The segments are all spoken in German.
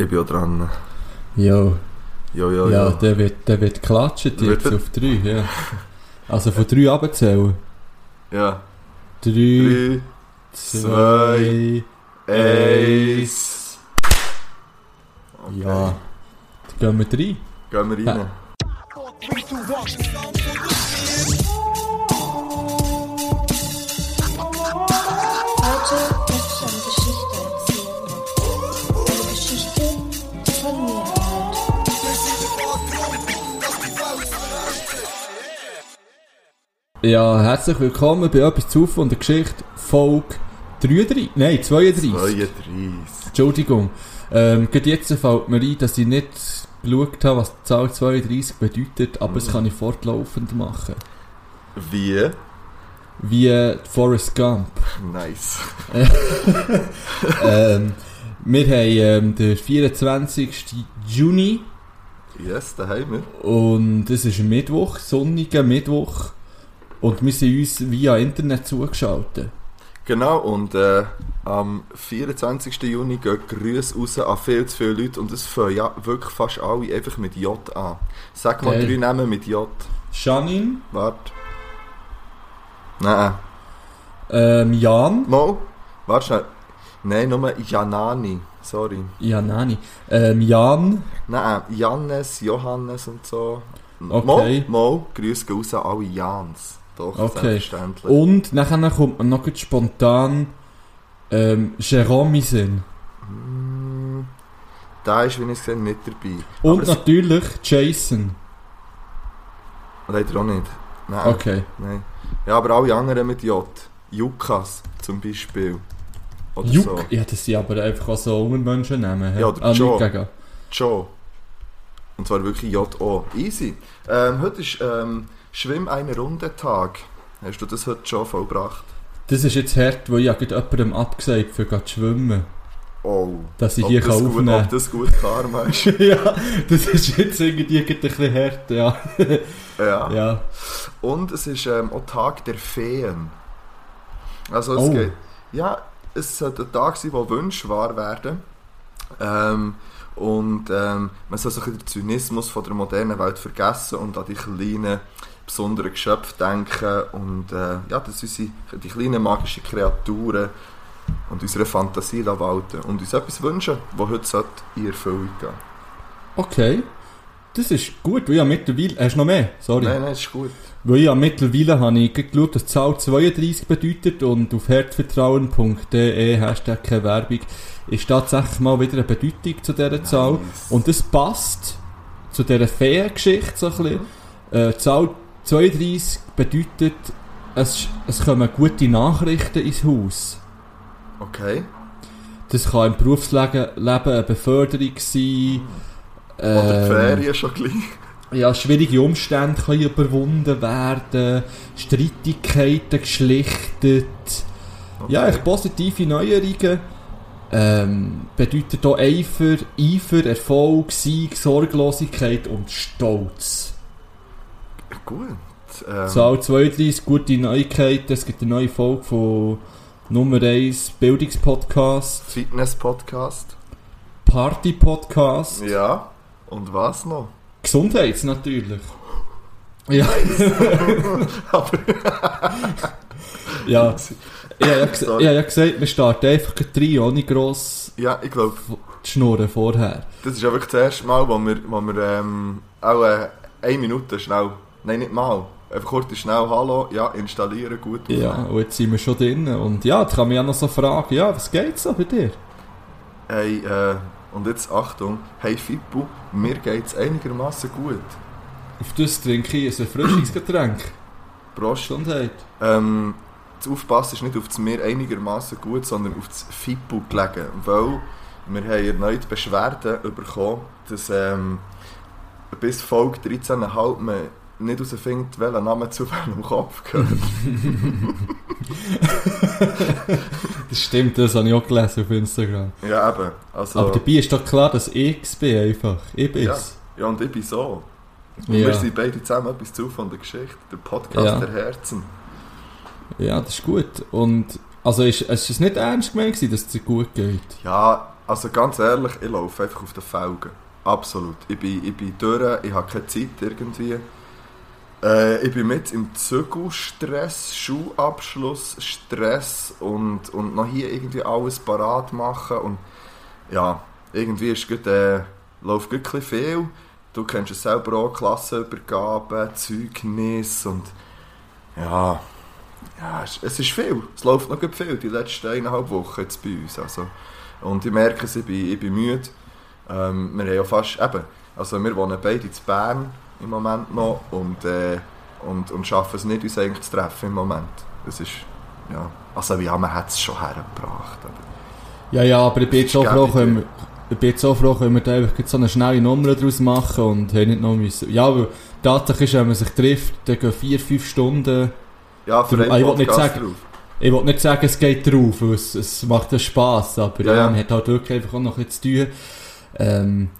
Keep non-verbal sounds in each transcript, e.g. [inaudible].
Ich bin auch dran. Jo, Jo, jo, ja, jo. der wird, der wird klatschen Wird jetzt er? auf drei, ja. Also von drei abzählen. Ja. Drei, Drei, zwei, eins. Okay. ja. Dann gehen wir rein. Gehen wir rein. Heute Ja, herzlich willkommen bei etwas zu von der Geschichte, Folge 33, nein, 32. 32. Entschuldigung. Ähm, gerade jetzt fällt mir ein, dass ich nicht geschaut habe, was die Zahl 32 bedeutet, aber das kann ich fortlaufend machen. Wie? Wie äh, Forrest Gump. Nice. [laughs] ähm, wir haben ähm, den 24. Juni Yes, da haben wir. und es ist ein Mittwoch, sonniger Mittwoch und wir sind uns via Internet zugeschaltet. Genau, und äh, am 24. Juni gehen Grüße raus an viel zu viele Leute und es fangen ja wirklich fast alle einfach mit J an. Sag mal Geil. drei Namen mit J. Janine, Warte. Nein. ähm, Jan, Mo? Warte schnell. Nein, nur Janani. Sorry. ja Nani, ähm, Jan, Nein, Jannes, Johannes und so. Okay. Mo, Mo, Grüße gehen raus an alle Jans. Doch, Okay. selbstverständlich. und nachher kommt man noch spontan ähm, Jerome in Sinn. Mm, Da ist, wie ich gesehen nicht dabei. Und Aber es- natürlich Jason. Leider auch nicht. Nein. Okay. Nein. Ja, aber alle anderen mit J. Jukas zum Beispiel. Oder Juk, so. ja, das sind aber einfach auch so Unmenschen nehmen. Ja, oder ah, Joe. gegen. Joe. Und zwar wirklich J-O. Easy. Ähm, heute ist ähm, Schwimm eine Runde Tag. Hast du das heute schon vollbracht? Das ist jetzt hart, weil ich gerade jemandem abgesagt, für zu schwimmen. Oh. Dass ich hier das kann gut, aufnehmen ob das gut Karma ist. [laughs] ja, das ist jetzt irgendwie ein bisschen hart, ja. ja. ja. Und es ist ähm, auch Tag der Feen. Also es Oh. geht. Ja, es sollte ein Tag sein, wo Wünsche wahr werden. Ähm, und ähm, man soll so ein bisschen den Zynismus von der modernen Welt vergessen und an die kleinen, besonderen Geschöpfe denken. Und äh, ja, dass unsere, die kleinen magischen Kreaturen und unsere Fantasie walten. Und uns etwas wünschen, das heute in Erfüllung gehen Okay. Das ist gut, weil habe mittlerweile... Hast du noch mehr? Sorry. Nein, nein, ist gut. Weil habe mittlerweile habe ich geschaut, dass die Zahl 32 bedeutet und auf herzvertrauen.de Hashtag keine Werbung ist tatsächlich mal wieder eine Bedeutung zu dieser Zahl. Nice. Und das passt zu dieser Feengeschichte so ein bisschen. Äh, die Zahl 32 bedeutet, es, es kommen gute Nachrichten ins Haus. Okay. Das kann im Berufsleben Leben eine Beförderung sein. Oder ähm, Ferien schon gleich. ja, schwierige Umstände können überwunden werden, Streitigkeiten geschlichtet. Ja, echt positive Neuerungen. Ähm, bedeutet auch Eifer, Eifer, Erfolg, Sieg, Sorglosigkeit und Stolz. Gut. Ähm, Zahl 32, gute Neuigkeiten. Es gibt eine neue Folge von Nummer 1 Bildungspodcast, Fitness-Podcast. Party-Podcast, Ja. Und was noch? Gesundheits natürlich. [laughs] Ja. [laughs] ja. Ich habe ja, ja gesagt, wir starten einfach rein, ohne gross Ja, ich glaube, zu schnurren vorher. das ist ja wirklich das erste Mal, wo wir, wo wir ähm, auch äh, eine Minute schnell, nein, nicht mal, einfach kurz schnell Hallo, ja, installieren, gut. Ja, und jetzt sind wir schon drin. Und ja, jetzt kann man ja noch so fragen, ja, was geht so bei dir? Hey, äh, und jetzt Achtung, hey Fippo, mir geht's einigermaßen gut. Auf das trinke ich ein Erfrischungsgetränk. [clears throat] Prost. Gesundheit. Ähm, das Aufpassen ist nicht auf das mir einigermaßen gut, sondern auf das Fippo gelegen. Weil wir haben erneut Beschwerden bekommen, dass ähm, bis Folge 13,5 man nicht herausfindet, welcher Name zu welchem Kopf gehört. [laughs] Das stimmt, das habe ich auch gelesen auf Instagram. ja, eben. Also, Aber dabei ist doch klar, dass ich es bin einfach. Ich ja, bin's. ja, und ich bin so. Und Ja. wir sind beide zusammen etwas zu von der Geschichte. Der Podcast Ja. der Herzen. Ja, das ist gut. Und also ist, es ist nicht ernst gemeint, gewesen, dass es dir gut geht. Ja, Also ganz ehrlich, ich laufe einfach auf den Felgen. Absolut. Ich bin, ich bin durch, ich habe keine Zeit irgendwie. Äh, ich bin mit im Zügelstress, Schulabschluss, Stress und, und noch hier irgendwie alles parat machen. Und ja, irgendwie ist gut, äh, läuft gut viel. Du kennst es selber auch, Klassenübergaben, Zeugnis und ja, ja, es- es ist viel. Es läuft noch gut viel, die letzten eineinhalb Wochen jetzt bei uns. Also. Und ich merke es, ich bin, ich bin müde. Ähm, wir haben ja fast, eben, also wir wohnen beide in Bern im Moment noch und, äh, und, und schaffen es nicht, uns eigentlich zu treffen im Moment. Das ist, ja, also ja, man hat es schon hergebracht. Ja, ja, aber ich bin jetzt froh, können wir, ich bin jetzt froh, können wir da einfach so eine schnelle Nummer daraus machen und haben nicht noch müssen. Ja, die Tatsache ist, wenn man sich trifft, dann gehen vier, fünf Stunden. ja, für Du- einen ah, ich wollte nicht sagen- drauf. Ich will nicht sagen, es geht drauf, weil es, es macht ja Spass, aber Ja, ja, man hat halt wirklich einfach auch noch ein bisschen zu tun. Ähm,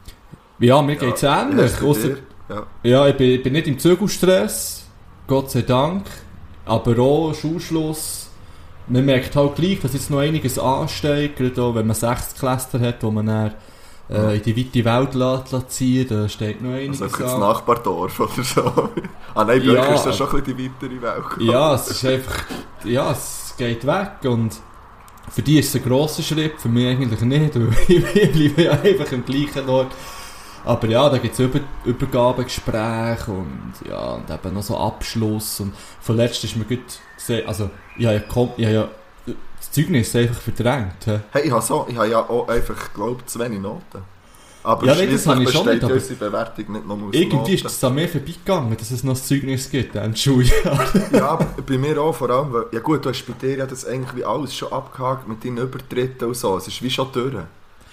ja, mir geht's Ja, ähnlich. bei Ausser, dir? Ja. ja, ich bin, ich bin nicht im Zügelstress, Gott sei Dank, aber auch Schulschluss. Man merkt halt gleich, dass jetzt noch einiges ansteigt, gerade auch wenn man sechs Cluster hat, wo man dann äh, in die weite Welt lässt, lässt ziehen, da steht noch einiges Also einfach das an. Nachbardorf oder so. [laughs] ah nein, Ja. Bürger ist ja schon ein bisschen die weitere Welt. Ja, es ist einfach, ja, es geht weg und für die ist es ein grosser Schritt, für mich eigentlich nicht, [laughs] weil ich bleibe ja einfach im gleichen Ort. Aber ja, da gibt es Über Übergabegespräche und ja, und eben noch so Abschluss und vorletzt ist mir gut gesehen, also ich habe ja, ich habe ja das Zeugnis einfach verdrängt. hä? Hey, ich habe so, ich habe ja auch einfach, glaube zu wenig Noten. Aber Ja, nein, das habe ich schon nicht, aber unsere Bewertung nicht nur aus Irgendwie Noten. ist es an mir vorbeigegangen, dass es noch das Zeugnis gibt, ein Schuljahr. [laughs] Ja, bei mir auch, vor allem, weil, ja gut, du hast bei dir ja das eigentlich wie alles schon abgehakt mit deinen Übertritten und so, es ist wie schon durch.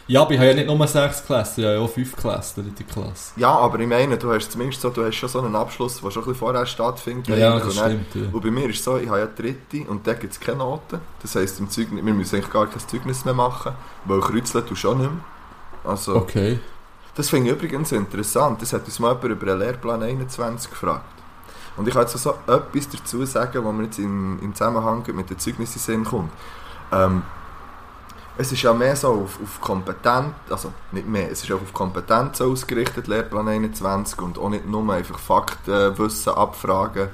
Ja, aber ich habe ja nicht nur sechs Klassen, ich habe ja auch fünf Klassen in der Klasse. Ja, aber ich meine, du hast zumindest so, du hast schon so einen Abschluss, der schon ein bisschen vorher stattfindet. Ja, eigentlich, das und dann- stimmt. Ja. Und bei mir ist es so, ich habe ja dritte und da gibt es keine Noten. Das heisst, im Zeugnis, wir müssen eigentlich gar kein Zeugnis mehr machen, weil kreuzeln du schon nicht mehr. Also, Okay. Das finde ich übrigens interessant. Das hat uns mal jemand über den Lehrplan 21 gefragt. Und ich kann jetzt so etwas dazu sagen, was mir jetzt im, im Zusammenhang mit den Zeugnissen kommt. Ähm, es ist ja mehr so auf, auf Kompetenz, also nicht mehr, es ist auch auf Kompetenz ausgerichtet, Lehrplan 21, und auch nicht nur einfach Faktenwissen abfragen.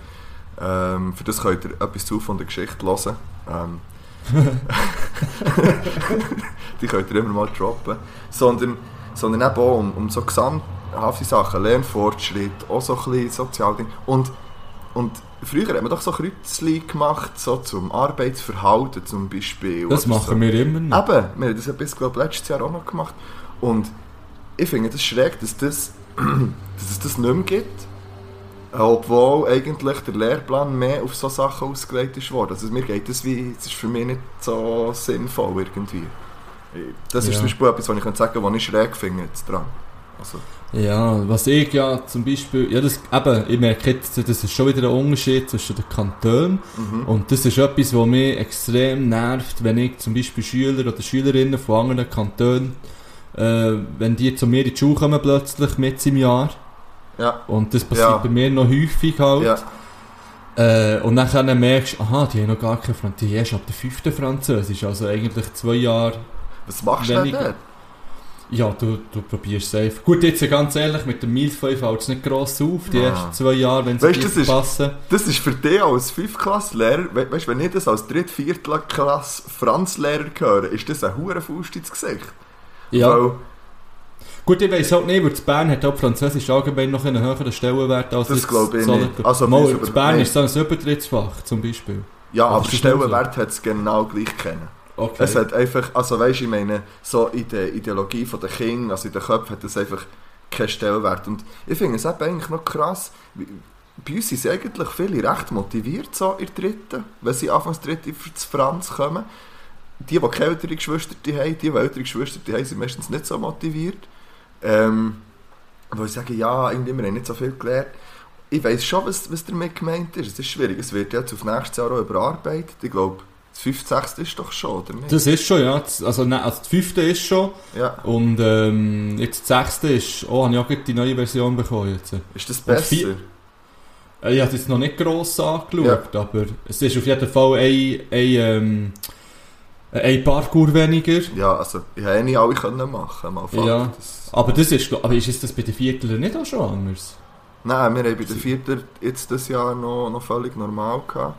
Ähm, für das könnt ihr etwas zu von der Geschichte hören. Ähm, [laughs] die könnt ihr immer mal droppen. Sondern sondern eben auch um, um so gesamthafte Sachen, Lernfortschritt, auch so ein bisschen Sozialding. Und, und früher hat man doch so Kreuzchen gemacht, so zum Arbeitsverhalten zum Beispiel. Das machen wir immer noch. Eben, wir haben das ja bis glaub, letztes Jahr auch noch gemacht. Und ich finde das schräg, dass, das, [clears throat] dass es das nicht mehr gibt. Obwohl eigentlich der Lehrplan mehr auf so Sachen ausgelegt ist worden. Also mir geht das wie, das ist für mich nicht so sinnvoll irgendwie. Das ist Ja. zum Beispiel etwas, was ich kann sagen was ich schräg finde jetzt dran. Also, Ja, was ich ja zum Beispiel, ja das, eben, ich merke jetzt, das ist schon wieder ein Unterschied zwischen den Kantonen mhm. und das ist etwas, was mich extrem nervt, wenn ich zum Beispiel Schüler oder Schülerinnen von anderen Kantonen, äh, wenn die zu mir in die Schule kommen plötzlich mit im Jahr Ja, und das passiert Ja. bei mir noch häufig halt. ja. Äh, und dann merkst du, aha, die haben noch gar kein Französisch, die erst ab der fünften Französisch, also eigentlich zwei Jahre Was machst du denn dort? Ja, du, du probierst es einfach. Gut, jetzt ganz ehrlich, mit dem Milfeu fällt es nicht gross auf, die Ah. ersten zwei Jahre, wenn sie das ist- verpassen. Das ist für dich als 5-Klass-Lehrer, we weißt du, wenn ich das als 3 4 klass Franz-Lehrer höre, ist das ein hoher Faust ins Gesicht. Ja. Weil, Gut, ich weiss halt nicht, weil Bern hat auch Französisch allgemein noch einen höheren Stellenwert als Das glaube ich nicht. Also, Mal, über- Bern nee. ist so ein Übertrittsfach, zum Beispiel. ja, Aber aber nicht so? Stellenwert hat es genau gleich kennen. Okay. Es hat einfach, also weißt du, ich meine, so in der Ideologie der Kinder, also in den Köpfen hat es einfach keinen Stellenwert. Und ich finde es eben eigentlich noch krass, bei uns sind sie eigentlich viele recht motiviert so in dritten, wenn sie anfangs dritte das Franz kommen. Die, die keine ältere Geschwister haben, die, die ältere Geschwister haben, sind meistens nicht so motiviert. Ähm, wo ich sage, ja, irgendwie, wir haben nicht so viel gelernt. Ich weiss schon, was, was damit gemeint ist. Es ist schwierig. Es wird jetzt auf nächstes Jahr auch überarbeitet. Ich glaube, das 5. 6. ist doch schon, oder nicht? das ist schon, ja. Also, ne, also das fünfte ist schon. ja. Und ähm, jetzt das sechste ist, oh, habe ich auch gerade die neue Version bekommen jetzt. Ist das besser? Äh, Ich habe es jetzt noch nicht gross angeschaut, aber es ist auf jeden Fall ein, ein, ähm, Äh, Ein Parkour weniger. Ja, also, ich hätte eh nicht alle können machen, mal Fakt. Ja. Das, Aber das ist, aber ist das bei den Vierteln nicht auch schon anders? nein, wir haben bei den Vierter jetzt das Jahr noch, noch völlig normal gehabt.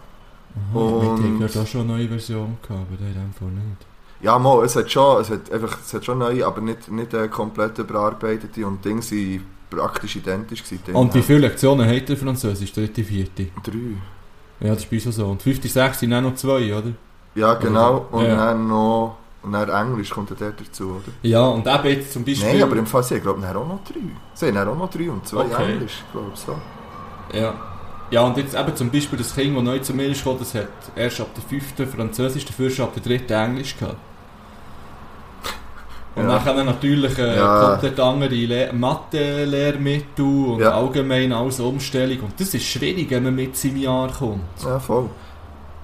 Aha, Und- ich hatte auch schon eine neue Version gehabt, aber in dem Fall nicht. Ja, mal, es hat schon, es hat einfach, es hat schon neue, aber nicht, nicht äh, komplett überarbeitete und Dinge sind praktisch identisch gewesen. Und wie viele Lektionen hat der Französisch, dritte, vierte? Drei. Ja, das ist bei so. Und fünfte, sechste sind auch noch zwei, oder? Ja, genau. Und Ja. dann noch, und dann Englisch kommt ja dort dazu, oder? Ja, und eben jetzt zum Beispiel... Nein, aber im Fall, sie haben, glaube ich, dann auch noch drei. Sie haben dann auch noch drei und zwei Okay. Englisch, glaube ich, so. Ja. Ja, und jetzt eben zum Beispiel das Kind, das neu zu mir ist gekommen, das hat erst ab der fünften Französisch, dafür schon ab der dritten Englisch gehabt. Und Ja. dann natürlich äh, Ja. komplett andere Le Mathe-Lehrmittel und Ja. allgemein alles Umstellung. Und das ist schwierig, wenn man mit seinem Jahr kommt. Ja, voll.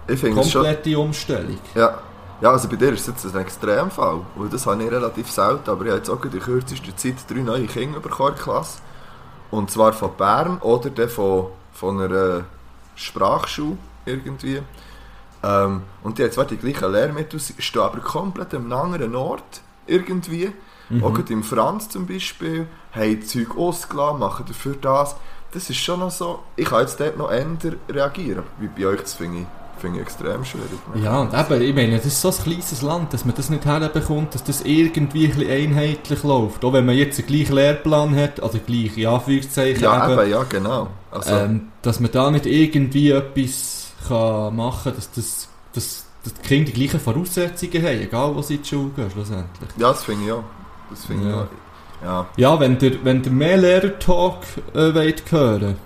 Ich finde schon... Komplette Umstellung. Ja. ja, also bei dir ist es jetzt ein Extremfall. Weil das habe ich relativ selten, aber ich habe jetzt auch in kürzester Zeit drei neue Kinder bekommen in der Klasse. Und zwar von Bern oder dann von, von einer Sprachschule irgendwie. Ähm, und die haben zwar die gleichen Lehrmittel, stehen aber komplett einem anderen Ort irgendwie. Mhm. Auch im Franz zum Beispiel, haben Zeug ausgelassen, machen dafür das. Das ist schon noch so, ich kann jetzt dort noch ändern reagieren. Wie bei euch, das finde ich, finde ich extrem schwierig. Ja, und eben, ich meine, das ist so ein kleines Land, dass man das nicht herbekommt, dass das irgendwie ein bisschen einheitlich läuft. Auch wenn man jetzt einen gleichen Lehrplan hat, also gleich in Anführungszeichen Ja, eben, eben, ja, genau. Also, ähm, dass man da nicht irgendwie etwas kann machen kann, dass, das, dass, dass die Kinder die gleichen Voraussetzungen haben, egal wo sie in die Schule gehen, schlussendlich. ja, das finde ich auch. Das finde ich Ja. auch. Ja. Ja, wenn ihr, wenn ihr mehr Lehrer-Talk äh, wollt hören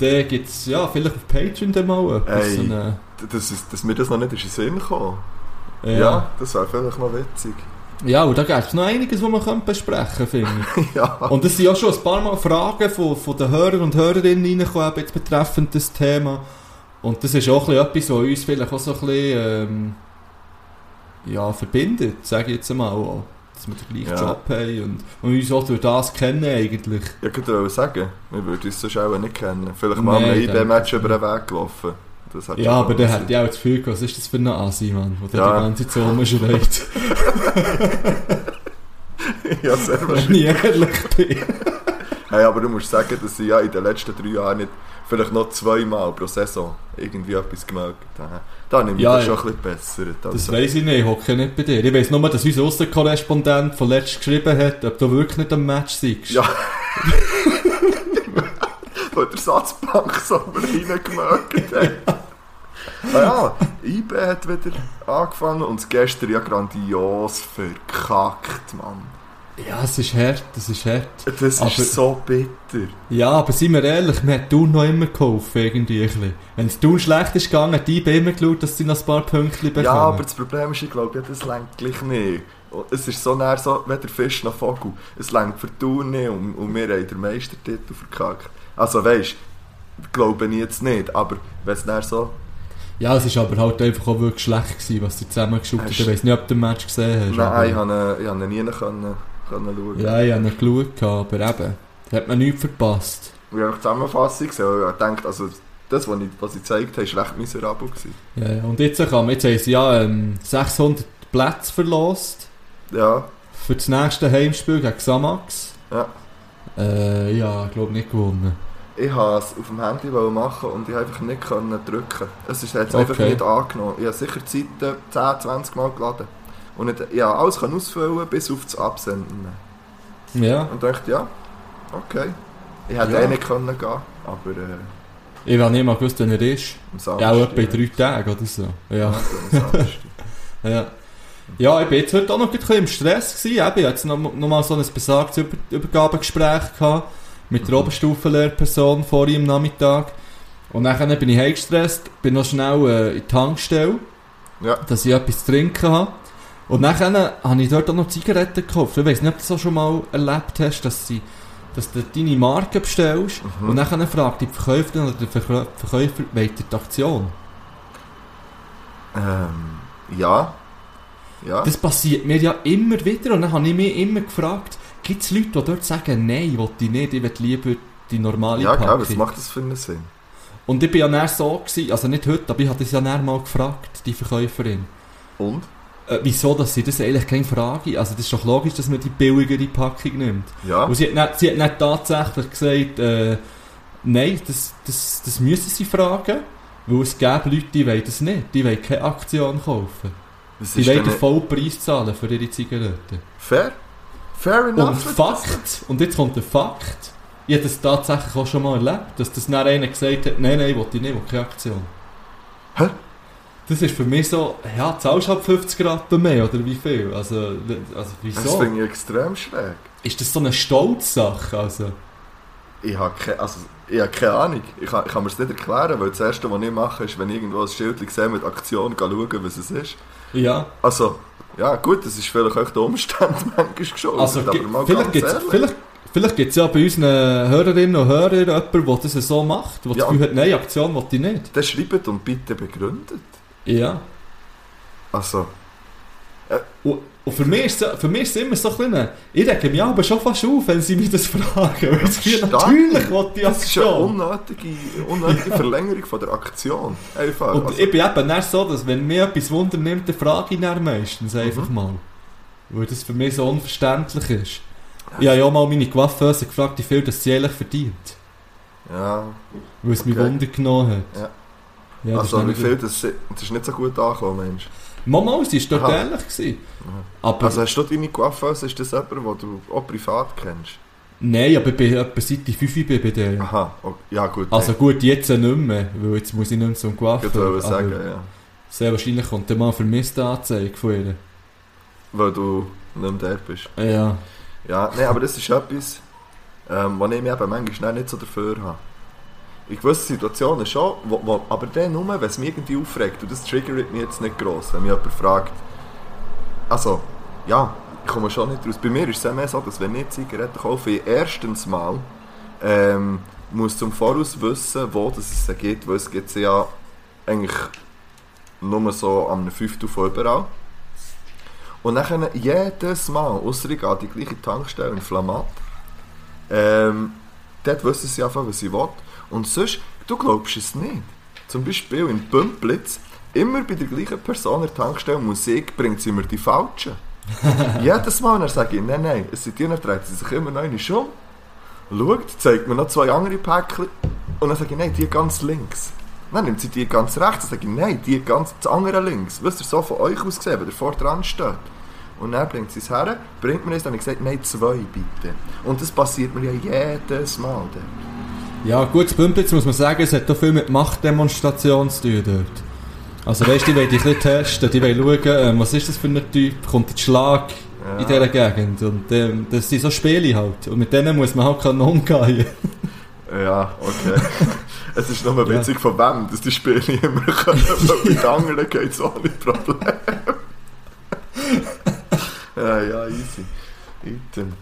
dann gibt es ja, vielleicht auf Patreon dann mal etwas. Ey. so eine- Das ist, dass mir das noch nicht in den Sinn gekommen. Ja, ja. das wäre vielleicht noch witzig. ja, und da gibt es noch einiges, was man besprechen finde ich. [laughs] ja. Und es sind ja schon ein paar Mal Fragen von, von den Hörern und Hörerinnen reingekommen, jetzt betreffend das Thema. Und das ist auch etwas, was uns vielleicht auch so ein bisschen ähm, ja, verbindet, sage ich jetzt mal auch. Dass wir den gleichen Ja. Job haben und, und uns auch durch das kennen eigentlich. Ich könnte sagen, wir würden uns sonst auch nicht kennen. Vielleicht mal Nee, ein denke IB-Match über den Weg gelaufen. Hat Ja, aber Sinn. hätte ich auch das Gefühl, gehabt, was ist das für ein Asi, Mann, der Ja. die ganze Zeit so rumschreit, [laughs] ja, sehr wenn wahrscheinlich. ich ehrlich bin. Hey, aber du musst sagen, dass ich ja in den letzten drei Jahren nicht vielleicht noch zweimal pro Saison irgendwie etwas gemerkt habe. Da habe ich Ja, das schon ein bisschen gebessert. Das Also, weiss ich nicht, ich hocke nicht bei dir. Ich weiss nur, dass unser Aussenkorrespondent von letztem geschrieben hat, ob du wirklich nicht am Match seist. Ja. [laughs] Weil der Satzbank so reingemerkt hat. [laughs] Ah ja, IB hat wieder angefangen und es gestern ja grandios verkackt, Mann. Ja, es ist hart, es ist hart. Das ist Aber- so bitter. Ja, aber seien wir ehrlich, mir hat Thun noch immer geholfen, irgendwie. Wenn es Thun schlecht ist gegangen, hat die IB immer geschaut, dass sie noch ein paar Pünktchen bekommen. Ja, aber das Problem ist, ich glaube, ja, das längt gleich nicht. Es ist so näher so, weder Fisch noch Vogel. Es längt für Tour nicht und, und wir haben den Meistertitel verkackt. Also weisst, glaube ich jetzt nicht, aber wenn es näher so... Ja, es war aber halt einfach auch wirklich schlecht, gewesen, was sie zusammengeschaut haben. Ich weiss nicht, ob du den Match gesehen hast. aber- Nein, ihn, ich habe ihn nie können, können schauen. Ja, ich habe ihn geschaut, aber eben, da hat man nichts verpasst. Ich habe die Zusammenfassung gesehen ich dachte, also das, was ich, was ich gezeigt habe, war recht miserabel. Gewesen. Ja, ja. Und jetzt, man, jetzt haben sie ja ähm, 600 Plätze verlost Ja, für das nächste Heimspiel gegen Xamax. Ja. Äh, ja, ich glaube nicht gewonnen. ich wollte es auf dem Handy machen und ich konnte einfach nicht drücken. Es ist jetzt einfach Okay. nicht angenommen. Ich habe sicher die Seite 10, 20 Mal geladen. Und ich, ich habe alles können ausfüllen bis auf das Absenden. Ja. Und dachte, ja, okay. Ich hätte Ja. eh nicht können gehen, aber äh, Ich habe nicht mal gewusst, wann er ist. Ja, auch etwa in drei Tagen oder so. Ja. Ja. [laughs] Ja. Ja, ich bin jetzt heute auch noch ein bisschen im Stress gewesen. Eben, Ich hatte jetzt noch, noch mal so ein besagtes Über Übergabegespräch gehabt mit der Mhm. Oberstufenlehrperson vorhin am Nachmittag. Und dann bin ich heimgestresst, bin noch schnell äh, in die Tankstelle, Ja. dass ich etwas zu trinken habe. Und dann habe ich dort auch noch Zigaretten gekauft. Ich weiß nicht, ob du das auch schon mal erlebt hast, dass, sie, dass du deine Marke bestellst Mhm. und dann fragt die Verkäuferin oder der Verkäu- Verkäufer, wollt ihr die Aktion? Ähm, ja. Ja. Das passiert mir ja immer wieder und dann habe ich mich immer gefragt, gibt es Leute, die dort sagen, nein, ich will die nicht, ich will lieber die normale ja, Packung. klar, was macht das für einen Sinn? Und ich bin ja dann so gewesen, also nicht heute, aber ich hatte es ja dann mal gefragt, die Verkäuferin. Und? Äh, wieso, dass sie das eigentlich keine Frage Also das ist doch logisch, dass man die billigere Packung nimmt. Ja. Und sie hat nicht, sie hat nicht tatsächlich gesagt, äh, nein, das, das, das müssen sie fragen, weil es gäbe Leute, die wollen das nicht. Die wollen keine Aktion kaufen. Was Die wollen den vollen Preis zahlen für ihre Zigaretten. fair? Fair Und enough. Fakt, und jetzt kommt der Fakt, ich habe das tatsächlich auch schon mal erlebt, dass das dann einer gesagt hat, nein, nein, will ich nicht, will keine Aktion. Hä? Das ist für mich so, ja, zahlst halt 50 Rappen mehr, oder wie viel? Also, also Das wieso? finde ich extrem schräg. Ist das so eine Stolzsache, also? Ich habe keine, also, ich habe keine Ahnung. Ich kann, ich kann mir das nicht erklären, weil das Erste, was ich mache, ist, wenn ich irgendwo ein Schild sehe mit Aktion, schauen, was es ist. Ja, Also, ja gut, das ist vielleicht auch den Umständen [laughs] manchmal geschuldet, also aber mal vielleicht ganz gibt es ehrlich. vielleicht, vielleicht gibt's ja bei unseren Hörerinnen und Hörern jemanden, der das so macht, der Ja. das Gefühl hat, nein, Aktion will ich nicht. Dann schreibt und bitte begründet. Ja. Also, Und, und für, mich ist es, mich immer so ein bisschen, ich rege mich aber schon fast auf, wenn sie mich das fragen. Weil ich das Stark. natürlich will ich das ist eine unnötige, unnötige [laughs] Verlängerung von der Aktion. Einfach. Und also, ich bin eben dann so, dass wenn mir etwas Wunder nimmt, dann frage ich dann meistens einfach Mhm. mal. Weil das für mich so unverständlich ist. Ich habe ja auch mal meine Coiffeuse gefragt, wie viel das sie ehrlich verdient. ja, Weil es mich Okay. Wunder genommen hat. Ja. Ja, also gut. das, das ist nicht so gut angekommen, Mensch. Mama, sie war dort Aha. Gewesen. Aber, Also hast du deine Coiffeuse, ist das jemand, den du auch privat kennst? nein, aber ich bin etwa seit ich 5 bin bei der. Aha, okay. ja gut. Also gut, jetzt nicht mehr, weil jetzt muss ich nicht mehr zum ich Coiffeur. wollte sagen, ja. Sehr wahrscheinlich kommt dann mal eine Vermisstenanzeige von ihr. Weil du nicht mehr dort bist. Ja. Ja, nein, aber das ist etwas, ähm, wo ich mich eben manchmal nicht so dafür habe. In gewissen Situationen schon, wo, wo, aber dann nur, wenn es mich irgendwie aufregt. Und das triggert mich jetzt nicht gross, wenn mich jemand fragt. Also, ja, ich komme schon nicht raus. Bei mir ist es mehr so, dass wenn ich Zigaretten kaufe, ich erstens mal ähm, muss zum Voraus wissen, wo es sie gibt, weil es gibt sie ja eigentlich nur so am Fünftel von überall. Und dann jedes Mal, außer ich gehe die gleiche Tankstelle in Flamat, ähm, dort wissen sie einfach, was sie will. Und sonst, du glaubst es nicht. Zum Beispiel in Pümplitz, immer bei der gleichen Person in der Tankstelle Musik bringt sie mir die falschen. [laughs] jedes Mal, dann sage ich, nein, nein, es sind die, dann dreht sie sich immer noch eine um, schaut, zeigt mir noch zwei andere Päckchen und dann sage ich, nein, die ganz links. Dann nimmt sie die ganz rechts und sage ich, nein, die ganz das andere links. Wisst ihr, so von euch aus gesehen, wenn ihr vor dran steht. Und dann bringt sie es her, bringt mir es, dann habe ich gesagt, nein, zwei bitte. Und das passiert mir ja jedes Mal. Dort. Ja, gut, das Pümplitz muss man sagen, es hat auch viel mit Machtdemonstration zu tun dort. Also weißt du, die wollen dich ein bisschen testen, die wollen schauen, ähm, was ist das für ein Typ, kommt der Schlag in dieser Gegend. Und ähm, das sind so Spiele halt. Und mit denen muss man halt können umgehen. [laughs] Ja, okay. [laughs] es ist nur witzig, von wem dass die Spiele immer [laughs] können, weil den anderen geht es ohne Problem. ja, ja, easy. Item.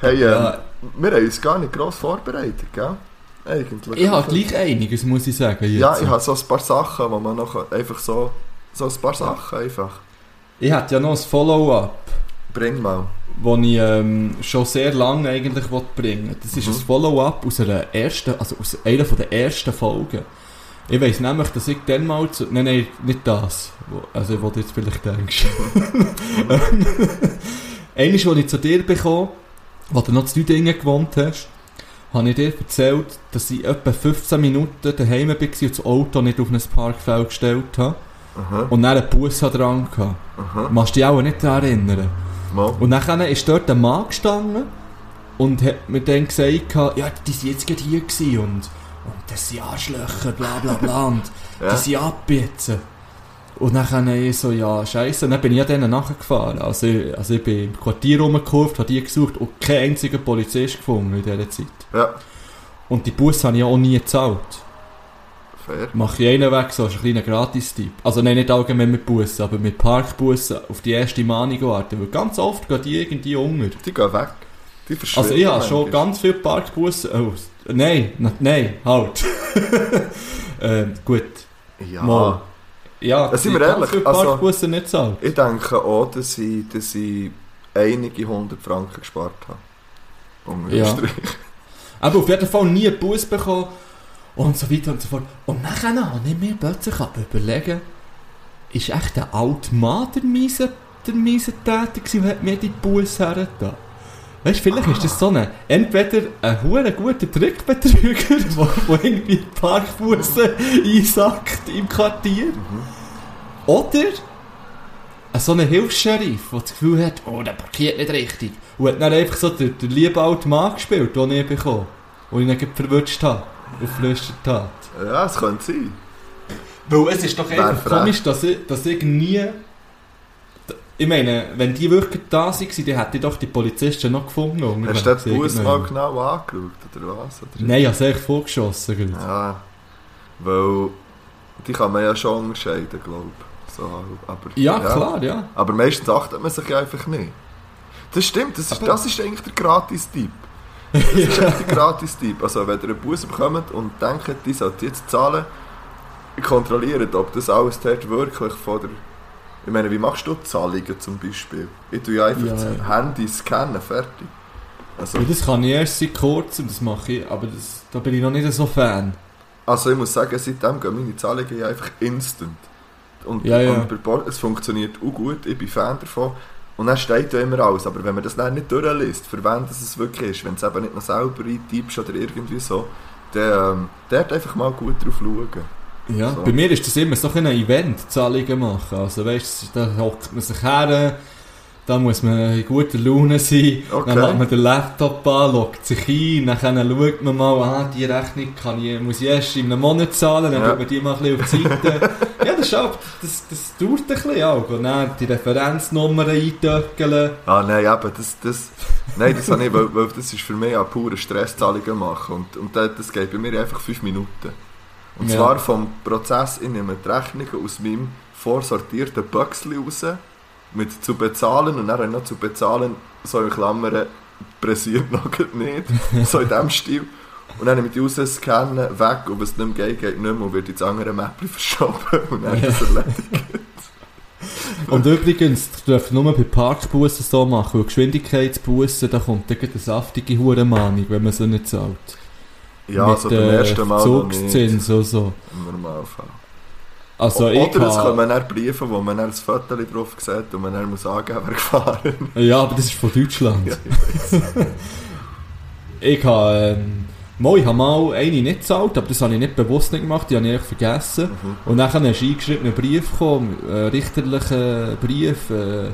Hey, ähm, Ja. wir haben uns gar nicht gross vorbereitet, gell? Eigentlich. Ich habe gleich einiges, muss ich sagen. Jetzt. Ja, ich habe so ein paar Sachen, wo man noch einfach so... So ein paar Sachen einfach. ich hätte ja noch ein Follow-up. Bring mal. das ich ähm, schon sehr lange eigentlich bringen Das ist Mhm. ein Follow-up aus einer ersten, also aus einer von der ersten Folgen. Ich weiss nämlich, dass ich dann mal zu... Nein, nein, nicht das. Wo- Also, wo du jetzt vielleicht denkst. [laughs] Eines, als ich zu dir bekomme, wo du noch zu Dingen gewohnt hast, habe ich dir erzählt, dass ich etwa 15 Minuten daheim war und das Auto nicht auf ein Parkfeld gestellt habe Aha, und dann einen Bus dran hatte. aha. Machst du dich auch nicht daran erinnern? Mal. Und dann ist dort ein Mann gestanden und hat mir dann gesagt, ja, die sind jetzt gerade hier gewesen und, und das sind Arschlöcher, bla bla bla und [laughs] Ja. die sind abbitzen. Und dann ich so, ja, scheiße, und dann bin ich an denen nachgefahren. Also, ich- also ich bin im Quartier rumgekurvt, habe die gesucht und keinen einzigen Polizist gefunden in dieser Zeit. Ja, Und die Bus habe ich auch nie gezahlt. fair. Mache ich einen weg, so ist ein kleiner Gratis-Tipp. Also nein, nicht allgemein mit Bussen, aber mit Parkbussen auf die erste Mahnung warten. Weil ganz oft gehen die irgendwie unter. Die gehen weg. Die verschwinden. Also ich habe schon ganz viele Parkbussen... Oh, nein, nein, halt. [laughs] ähm, gut. Ja. Mal. Ja, Ja, sind wir ehrlich, also- Parkbussen nicht zahlt. Ich denke auch, dass ich, dass ich einige hundert Franken gespart habe. Dem Ja. Strich. Aber auf jeden Fall nie einen Bus bekommen und so weiter und so fort. Und nachher habe ich mir plötzlich aber überlegen, ist echt ein alter Mann der miese, der miese Täter gewesen und hat mir die Busse hergetan. Weißt du, vielleicht ist das so ein, entweder ein hure guter Trickbetrüger, [laughs] der irgendwie die Parkbusse einsackt im Quartier, oder so ein Hilfs-Sheriff, der das Gefühl hat, oh, der parkiert nicht richtig. Und hat dann einfach so den, den lieben alten Mann gespielt, den ich bekommen den ich dann gerade verwünscht habe und flüstert habe. Ja, es könnte sein. Weil es ist doch einfach komisch, dass ich, dass ich nie... Ich meine, wenn die wirklich da waren, dann hätte ich doch die Polizisten noch gefunden. und Hast du den Bus mal genau angeschaut, oder was? Oder? Nein, ich habe es echt vorgeschossen. gerade. Ja, weil die kann man ja schon unterscheiden, glaube ich. So, aber, Ja, klar, ja. Aber meistens achtet man sich ja einfach nicht. Das stimmt, das ist, Aber- das ist eigentlich der Gratis-Tipp. Das ist [laughs] echt der Gratis-Tipp. Also wenn ihr einen Bus bekommt und denkt, die sollte jetzt zahlen, kontrolliert, ob das alles dort wirklich von der... Ich meine, wie machst du Zahlungen zum Beispiel? Ich tue ja einfach Ja, das ja. Handy scannen, fertig. Also, Ja, das kann ich erst seit kurzem, das mache ich, aber das, da bin ich noch nicht so Fan. also ich muss sagen, seitdem gehen meine Zahlungen ja einfach instant. Und, Ja, ja. und bei Bord, es funktioniert auch gut, ich bin Fan davon. Und dann steht ja immer alles, aber wenn man das dann nicht durchliest, für wen das es wirklich ist, wenn es eben nicht noch selber eintippst oder irgendwie so, dann ähm, dort einfach mal gut drauf schauen. Ja, So. bei mir ist das immer so ein Event, Zahlungen machen. Also weißt du, da hockt man sich her, da muss man in guter Laune sein, Okay. dann macht man den Laptop an, loggt sich ein, dann schaut man mal, ah, die Rechnung kann ich, muss ich erst in einem Monat zahlen, dann Ja. tut man die mal ein bisschen auf die Seite. [laughs] ja, das, ist auch, das, das dauert ein bisschen auch. Und dann die Referenznummern eintöckeln. Ah nein, eben, das, das, nein, das habe ich, weil, weil das ist für mich auch pure Stresszahlungen machen und, und das, geht bei mir einfach fünf Minuten. Und Ja. zwar vom Prozess, ich nehme die Rechnungen aus meinem vorsortierten Büchsel raus, mit zu bezahlen und dann noch zu bezahlen, so in Klammern, pressiert noch nicht, [laughs] so in diesem Stil. Und dann ich die raus, scannen, weg und was nicht mehr geht, geht nicht mehr und wird ins andere Mäppchen [laughs] verschoben und dann ist es erledigt. [laughs] Und übrigens, du darfst nur bei Parkbussen so machen, weil Geschwindigkeitsbussen, da kommt dann eine saftige Hurenmahnung, wenn man sie nicht zahlt. Ja, Mit, so beim äh, ersten Mal noch nicht, und so. im Normalfall. Also ich Oder es kommen dann Briefe, wo man dann ein Foto drauf sieht und man dann muss angeben, wer gefahren Ja, aber das ist von Deutschland. Ja, ich [laughs] habe, ähm, mal, ich habe mal eine nicht gezahlt, aber das habe ich nicht bewusst nicht gemacht, die habe ich echt vergessen. Mhm. Und dann ist ein eingeschriebener Brief gekommen, ein richterlicher Brief äh,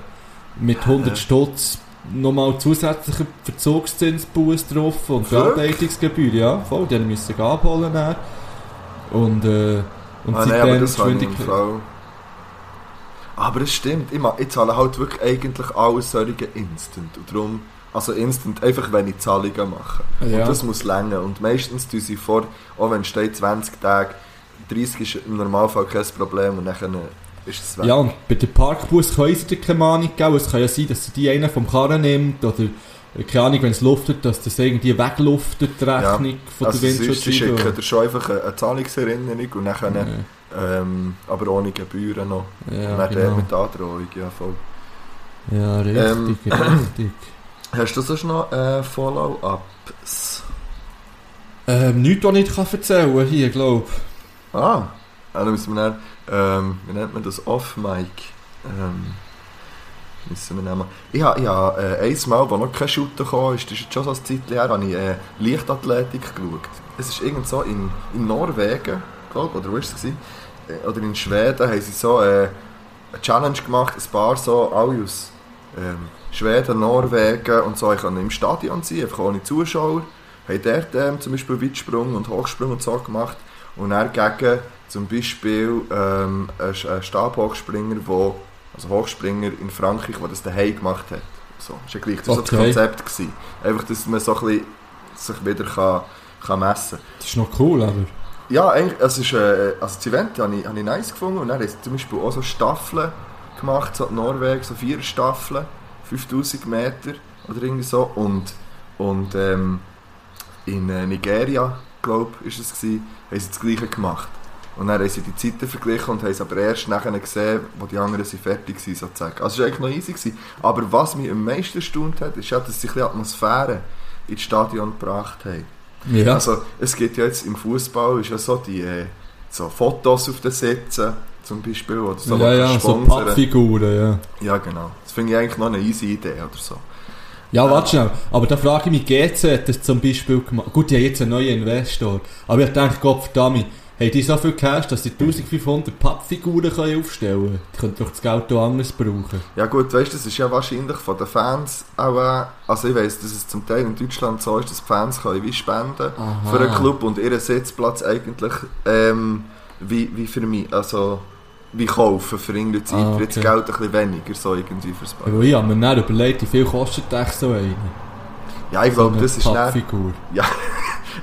mit 100 Stutz, nochmal zusätzlicher Verzugszinsbuß drauf und Wirklich? Verarbeitungsgebühr, ja, voll, die musste ich abholen. Dann. Und, äh, und ah, nein, aber das habe ich Geschwindigkeit-. Aber es stimmt, ich, ich zahle halt wirklich eigentlich alles solche instant. Und darum, also instant, einfach wenn ich Zahlungen mache. Ja. Und das muss länger. Und meistens tun sie vor, auch wenn steht 20 Tage, 30 ist im Normalfall kein Problem und dann ist es weg. Ja, und bei den Parkbus können sie dir keine Mahnung geben. Es kann ja sein, dass sie die einen vom Karren nimmt oder keine Ahnung, wenn es luftet, dass das irgendwie wegluftet, die Rechnung von also der sie, sie Windschutzscheibe. schicken dir schon einfach eine, Zahlungserinnerung und dann, Ja, ähm, aber ohne Gebühren noch. ja, und dann genau. mit Androhung, ja voll. ja, richtig, Ähm, richtig. [clears throat] Hast du sonst noch äh, Follow-ups? Ähm, nichts, was ich nicht kann erzählen kann hier, glaube Ah, ah, dann müssen wir dann, ähm, wie nennt man das, Off-Mic, ähm, müssen wir nehmen. Ich habe, habe äh, ein Mal, wo noch kein Shooter kam, ist, das ist schon so ein Zeit her, habe ich äh, Leichtathletik geschaut. Es ist irgend so in, in Norwegen, glaube oder wo war es? Äh, Oder in Schweden haben sie so äh, eine Challenge gemacht, ein paar so, alle aus ähm, Schweden, Norwegen und so, ich kann im Stadion sein, einfach ohne Zuschauer. Haben dort ähm, zum Beispiel Weitsprung und Hochsprung und so gemacht. Und dann gegen zum Beispiel ähm, einen Stabhochspringer, wo, also Hochspringer in Frankreich, der das daheim gemacht hat. So, ist ja gleich, das war so das Okay. Konzept. Gewesen. Einfach, dass man so ein bisschen sich wieder kann, kann messen kann. Das ist noch cool, aber... Ja, eigentlich, es ist, äh, also das Event habe ich, habe ich nice gefunden und dann haben sie zum Beispiel auch so Staffeln gemacht, so in Norwegen, so vier Staffeln, 5000 Meter oder irgendwie so und, und ähm, in äh, Nigeria, glaube ich, ist es gewesen, haben sie das Gleiche gemacht. Und dann haben sie die Zeiten verglichen und haben es aber erst nachher gesehen, wo die anderen sind fertig waren, sozusagen. Also es war eigentlich noch easy. Gewesen. Aber was mich am meisten erstaunt hat, ist ja, dass sie ein bisschen Atmosphäre ins Stadion gebracht haben. Ja, Also es gibt ja jetzt im Fußball ist ja so die äh, so Fotos auf den Sitzen zum Beispiel, oder so ja, ja, so. Pappfiguren, ja. Ja, genau. Das finde ich eigentlich noch eine easy Idee oder so. Ja, warte schnell. Aber da frage ich mich, GC hat das zum Beispiel gemacht. Gut, die haben jetzt einen neuen Investor. Aber ich denke, Gott verdammt, haben die so viel Cash, dass sie 1500 Pappfiguren können aufstellen können? Die könnten doch das Geld auch anders brauchen. Ja gut, weißt du, das ist ja wahrscheinlich von den Fans auch, äh, also ich weiss, dass es zum Teil in Deutschland so ist, dass die Fans können wie spenden Aha. für einen Club und ihren Sitzplatz eigentlich ähm, wie, wie für mich, also wie kaufen für irgendwie das Ah, okay. ein bisschen weniger, so irgendwie fürs Bar. Aber ich habe mir dann überlegt, wie viel kostet echt so eine? Ja, ich glaube, so eine das ist dann, Pappfigur.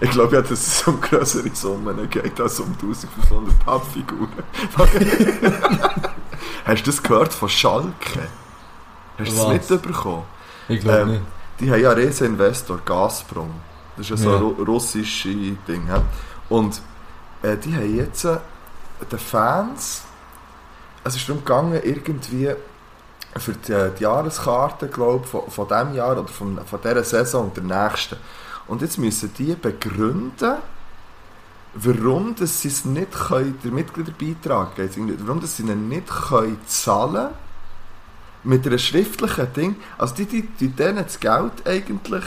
Ich glaube ja, dass es um größere Summen geht als um 1500 Pappfiguren. [laughs] Hast du das gehört von Schalke? Hast du das mitbekommen? Ich glaube Ähm, nicht. Die haben ja einen riesen Investor, Gazprom. Das ist ja so Ja. ein ru- russische Ding. hä? Und äh, die haben jetzt äh, den Fans, es ist darum gegangen, irgendwie für die, äh, die Jahreskarte, glaube ich, von, von diesem Jahr oder von, von dieser Saison und der nächsten. Und jetzt müssen die begründen, warum dass sie es nicht können, der Mitgliederbeitrag warum dass sie ihn nicht können zahlen mit einer schriftlichen Ding, also die, die, die denen das Geld eigentlich,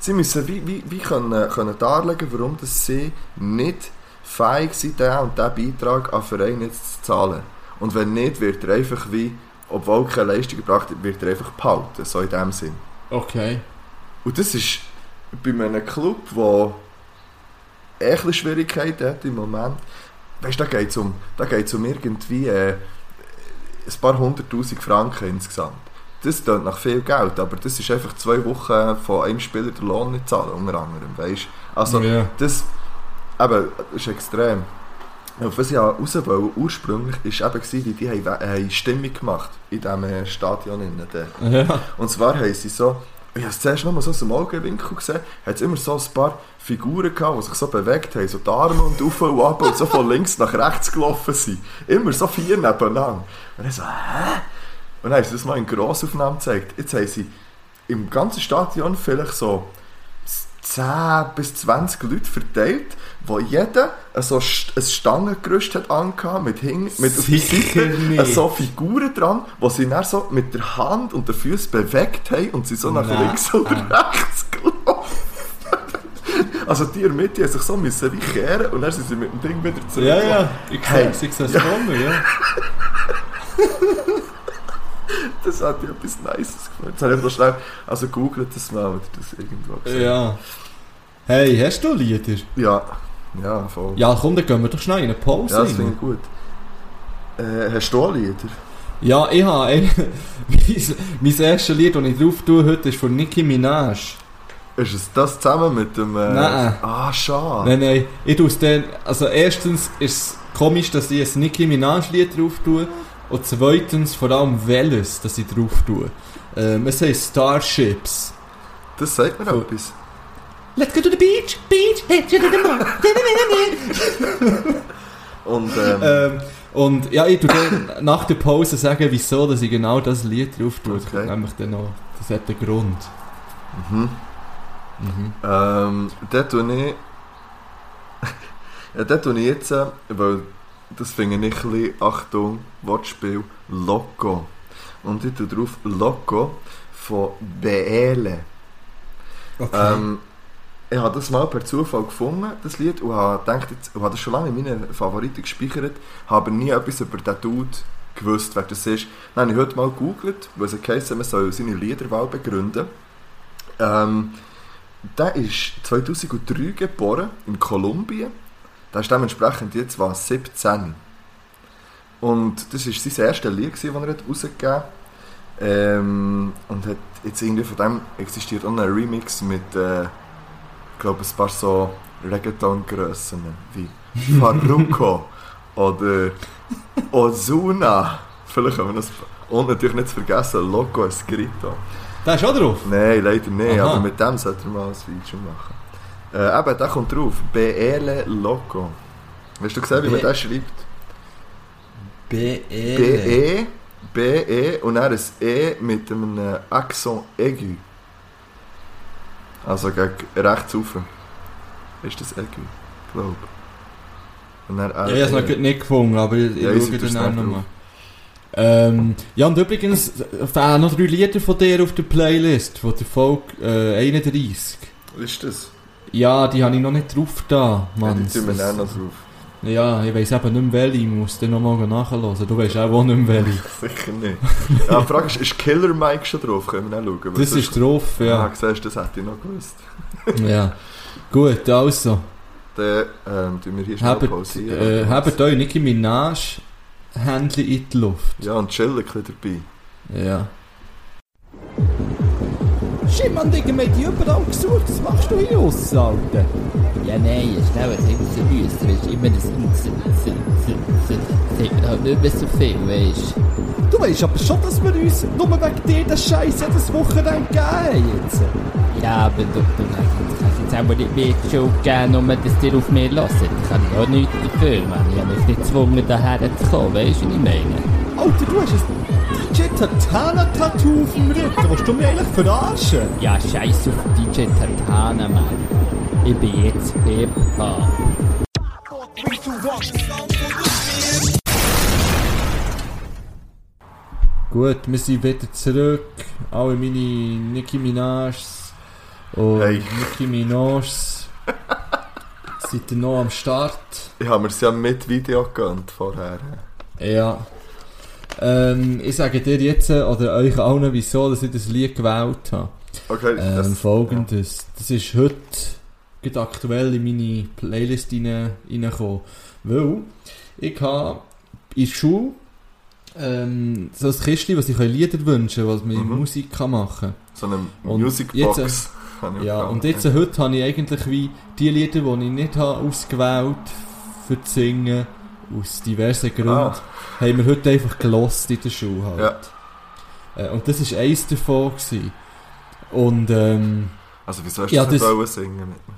sie müssen wie, wie, wie können, können darlegen, warum dass sie nicht fähig sind, diesen und diesen Beitrag an Verein jetzt zu zahlen. Und wenn nicht, wird er einfach wie, obwohl keine Leistung gebracht wird, wird er einfach behalten, so in dem Sinn. Okay. Und das ist bei einem Club, der eh ein Schwierigkeiten hat im Moment. Weißt du, da geht es um, da geht's um irgendwie äh, ein paar hunderttausend Franken insgesamt. Das klingt nach viel Geld, aber das ist einfach zwei Wochen von einem Spieler den Lohn nicht zahlen, unter anderem, weißt Also, ja. das, eben, das ist extrem. Auf was ich raus wollte, ursprünglich, war eben, gewesen, wie die haben, haben Stimmung gemacht in diesem Stadion. innen. Ja. Und zwar haben sie so, ich habe es zuerst mal so aus dem Augenwinkel gesehen, hat es immer so ein paar Figuren gehabt, die sich so bewegt haben, so die Arme und auf und ab und so von links nach rechts gelaufen sind. Immer so vier nebeneinander. Und ich so, hä? Und dann haben sie das mal in Grossaufnahme gezeigt. Jetzt haben sie im ganzen Stadion vielleicht so 10 bis 20 Leute verteilt, wo jeder so ein Stangengerüst hat angehabt, mit, hing, mit auf Sicher Seite so Figuren dran, wo sie dann so mit der Hand und den Füßen bewegt haben und sie so nach Nein. links oder rechts gelaufen. Also die in der Mitte haben sich so müssen wie kehren und dann sind sie mit dem Ding wieder zurück. Ja, ja. Ich Hey. sehe es kommen, ja. [laughs] Das hat ja etwas Nices gefunden. Jetzt habe ich noch schnell, also googelt das mal, oder das irgendwo gesehen. Ja. Hey, hast du Lieder? Ja, ja, voll. Ja, komm, dann gehen wir doch schnell in eine Pause. Ja, das finde ich gut. Äh, hast du auch Lieder? Ja, ich habe ein, [laughs] mein, mein erstes Lied, das ich drauf tue heute, ist von Nicki Minaj. Ist es das zusammen mit dem... Äh, Nein. Ah, schade. Nein, nein, ich tue es dann, also erstens ist es komisch, dass ich ein Nicki Minaj Lied drauf tue und zweitens vor allem welches, dass ich drauf tue. Ähm, es heißt Starships. Das sagt mir Cool. etwas. Let's go to the beach, beach, hey, to the moon. [laughs] Und ähm, ähm, und ja, ich tue dann nach der Pause sagen, wieso, dass ich genau das Lied drauf tue. Das Okay. nämlich dann noch, das hat einen Grund. mhm. Mhm. ähm, da tue ich... [laughs] ja, da tue ich jetzt, äh, weil das finde ich ein bisschen, Achtung, Wortspiel, Loco. Und ich tue drauf Loco von Beele. Okay. Ähm, ich habe das mal per Zufall gefunden, das Lied, und habe gedacht, jetzt, und habe das schon lange in meinen Favoriten gespeichert, habe nie etwas über den Dude gewusst, wer das ist. Dann habe ich heute mal gegoogelt, weil es heisst, man soll seine Liederwahl begründen. Ähm, der ist 2003 geboren, in Kolumbien. Der ist dementsprechend jetzt was 17. Und das war sein erstes Lied, das er rausgegeben hat. Ähm, und hat jetzt irgendwie von dem existiert auch ein Remix mit, äh, ich glaube, ein paar so Reggaeton-Grössen wie Farruko [laughs] oder Ozuna. Vielleicht haben wir das. Und natürlich nicht zu vergessen, Loco Escrito. Da ist auch drauf. Nein, leider nicht, Aha. aber mit dem sollte er mal ein Feature machen. Äh, eben, der kommt drauf. BL Loco. Hast du gesehen, wie man das schreibt? B-E. B-E, B-E und dann ein E mit einem Accent aigu. Also gegen rechts rauf. Ist das aigu? Glaub. Und dann, Ja, ich habe es noch nicht gefunden, aber ich, ich Ja, schaue dann auch nochmal. Ähm, ja, und übrigens fehlen noch drei Lieder von dir auf der Playlist, von der Folge äh, 31. Ist das? Ja, die habe ich noch nicht drauf da, Ja, Mann. die tun wir dann noch drauf. Ja, ich weiss eben nicht mehr welche, ich muss dann nochmal nachhören. Du weißt auch, wo nicht mehr welche. [laughs] Sicher nicht. Ja, die Frage ist, ist Killer Mike schon drauf? Können wir dann schauen? Das ist drauf, Ja, ja. siehst du, das hätte ich noch gewusst. [laughs] ja. Gut, also. Dann ähm, tun wir hier schnell Habt, pausieren. äh, habt euch Nicki Minaj Händchen in die Luft. Ja, und chillen ein bisschen dabei. Ja. Shit, Mann, Digga, wir haben die überall gesucht. Was machst du hier aus, Alter? Ja, nein, schnell, es hängt so Rüst, du weißt, immer das sagt mir halt nicht mehr so viel, weißt Du weißt aber schon, dass wir uns nur wegen dir den Scheiß jedes Wochenende geben jetzt. Ja, aber du, du kannst jetzt auch nicht mehr die Schuld geben, nur dass dir auf mir lassen. Da kann ich auch nichts dafür, Mann. Ich habe mich nicht gezwungen, daher zu kommen, weißt du, was ich meine? Alter, du hast ein DJ Tatana-Tattoo auf dem Rücken. Willst du mich eigentlich verarschen? Ja, scheiß auf DJ Tatana, Mann. Ich bin jetzt Hip-Hop. Gut, wir sind wieder zurück. Alle meine Nicki Minajs und Hey. Nicki Minajs [laughs] sind ihr noch am Start. Ich habe mir es ja mit Video gegönnt vorher. Ja. Ähm, ich sage dir jetzt, äh, oder euch allen, wieso dass ich das Lied gewählt habe. Okay, Ähm, das, Folgendes. Das ist heute gerade aktuell in meine Playlist rein- reingekommen. Weil ich habe in der Schule ähm, so ein Kistchen, was ich Lieder wünschen kann, was man Mhm. Musik kann machen kann. so eine Musicbox. jetzt, [laughs] ich Ja, und jetzt, äh, heute habe ich eigentlich wie die Lieder, die ich nicht habe ausgewählt für zu singen, aus diversen Gründen, Ah. haben wir heute einfach gelost in der Schule halt. Ja. Äh, und das war eins davon. Gewesen. Und ähm, Also wieso hast du Ja, das nicht das- wollen singen mit mir?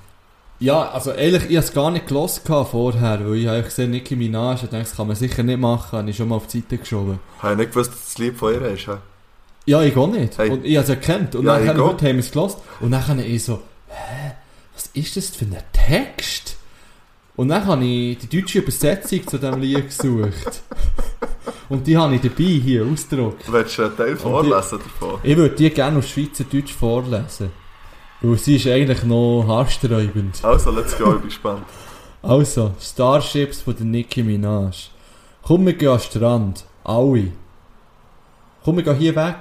ja, also ehrlich, ich habe es gar nicht gelost vorher, weil ich habe gesehen, Nicki Minaj, und dachte, das kann man sicher nicht machen, habe ich schon mal auf die Seite geschoben. Habe ich nicht gewusst, dass das Lied von ihr ist. hä? Ja, ich auch nicht. Hey. Und ich habe es erkannt. Und Ja, dann ich haben wir es gelost. Und dann habe ich so, hä, was ist das für ein Text? Und dann habe ich die deutsche Übersetzung zu diesem Lied gesucht. Und die habe ich dabei hier ausgedruckt. Willst du einen Teil vorlesen davon? Ich würde die gerne auf Schweizerdeutsch vorlesen. Weil sie ist eigentlich noch haarsträubend. Also, let's go, ich bin gespannt. Also, Starships von der Nicki Minaj. Komm, wir gehen an den Strand. Alle. Komm, wir gehen hier weg.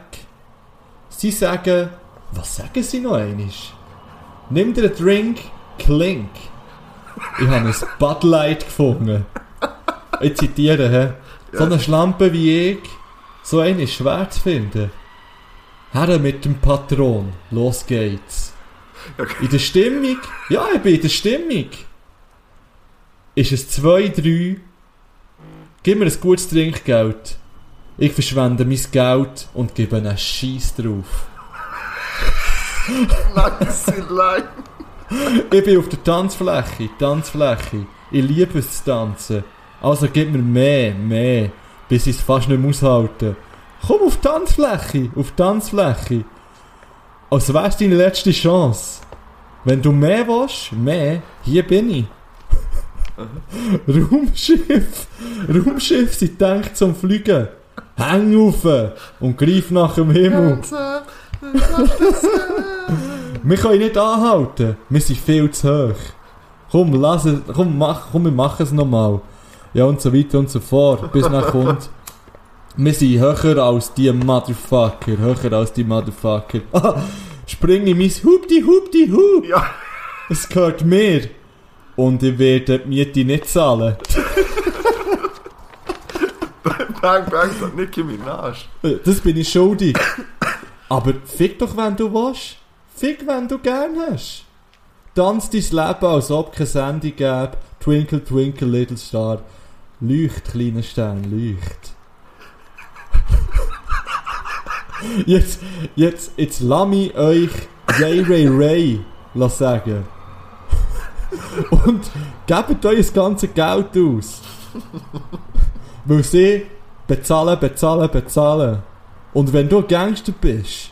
Sie sagen... Was sagen sie noch einmal? Nimm dir einen Drink, klink. Ich habe ein Bud Light gefunden. Ich zitiere, hä? So eine Schlampe wie ich, so eine ist schwer zu finden. Herr mit dem Patron, los geht's. Okay. In der Stimmung, ja, ich bin in der Stimmung. Ist es 2, 3, gib mir ein gutes Trinkgeld. Ich verschwende mein Geld und gebe einen Scheiß drauf. Nice line. Ich bin auf der Tanzfläche, Tanzfläche. Ich liebe es zu tanzen. Also gib mir mehr, mehr, bis ich es fast nicht mehr aushalte. Komm auf die Tanzfläche, auf die Tanzfläche. Als wär's deine letzte Chance. Wenn du mehr willst, mehr, hier bin ich. Raumschiff, Raumschiff sind gedacht zum Fliegen. Häng auf und greif nach dem Himmel. Wir können nicht anhalten. Wir sind viel zu hoch. Komm, lass es, komm, mach, komm, wir machen es nochmal. Ja, und so weiter und so fort. Bis nach kommt. Wir sind höher als die Motherfucker. Höher als die Motherfucker. Ah, spring in mein Hupti, Hupti, Hup. Ja, Es gehört mir. Und ich werde die Miete nicht zahlen. bang, bang, sagt Nicki Minaj. Äh, Das bin ich schuldig. Aber fick doch, wenn du willst. Fick, wenn du gern hast. Tanz dein Leben, als ob kein Sendung gäbe. Twinkle, twinkle, little star. Leucht, kleiner Stern, leucht. [laughs] Jetzt, jetzt, jetzt lass mich euch Ray Ray Ray sagen. [laughs] Und gebt euch das ganze Geld aus. [laughs] Weil sie bezahlen, bezahlen, bezahlen. Und wenn du Gangster bist,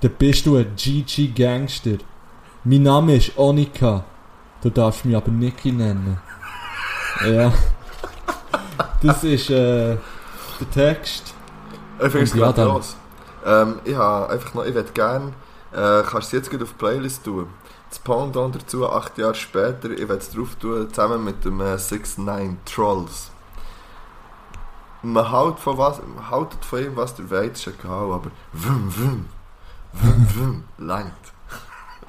dann bist du ein GG Gangster. Mein Name ist Onika. Du darfst mich aber Niki nennen. Ja. Das ist äh, der Text. Ich finde es Und ja, dann- grandios. Ähm, ich habe einfach noch, ich würde gerne, äh, kannst du es jetzt gut auf die Playlist tun. Das Pendant dazu, acht Jahre später, ich werde es drauf tun, zusammen mit dem äh, 6ix9ine Trolls. Man hält von, was, man haltet von ihm, was der ist egal, aber wum, wum, wum, wum, langt.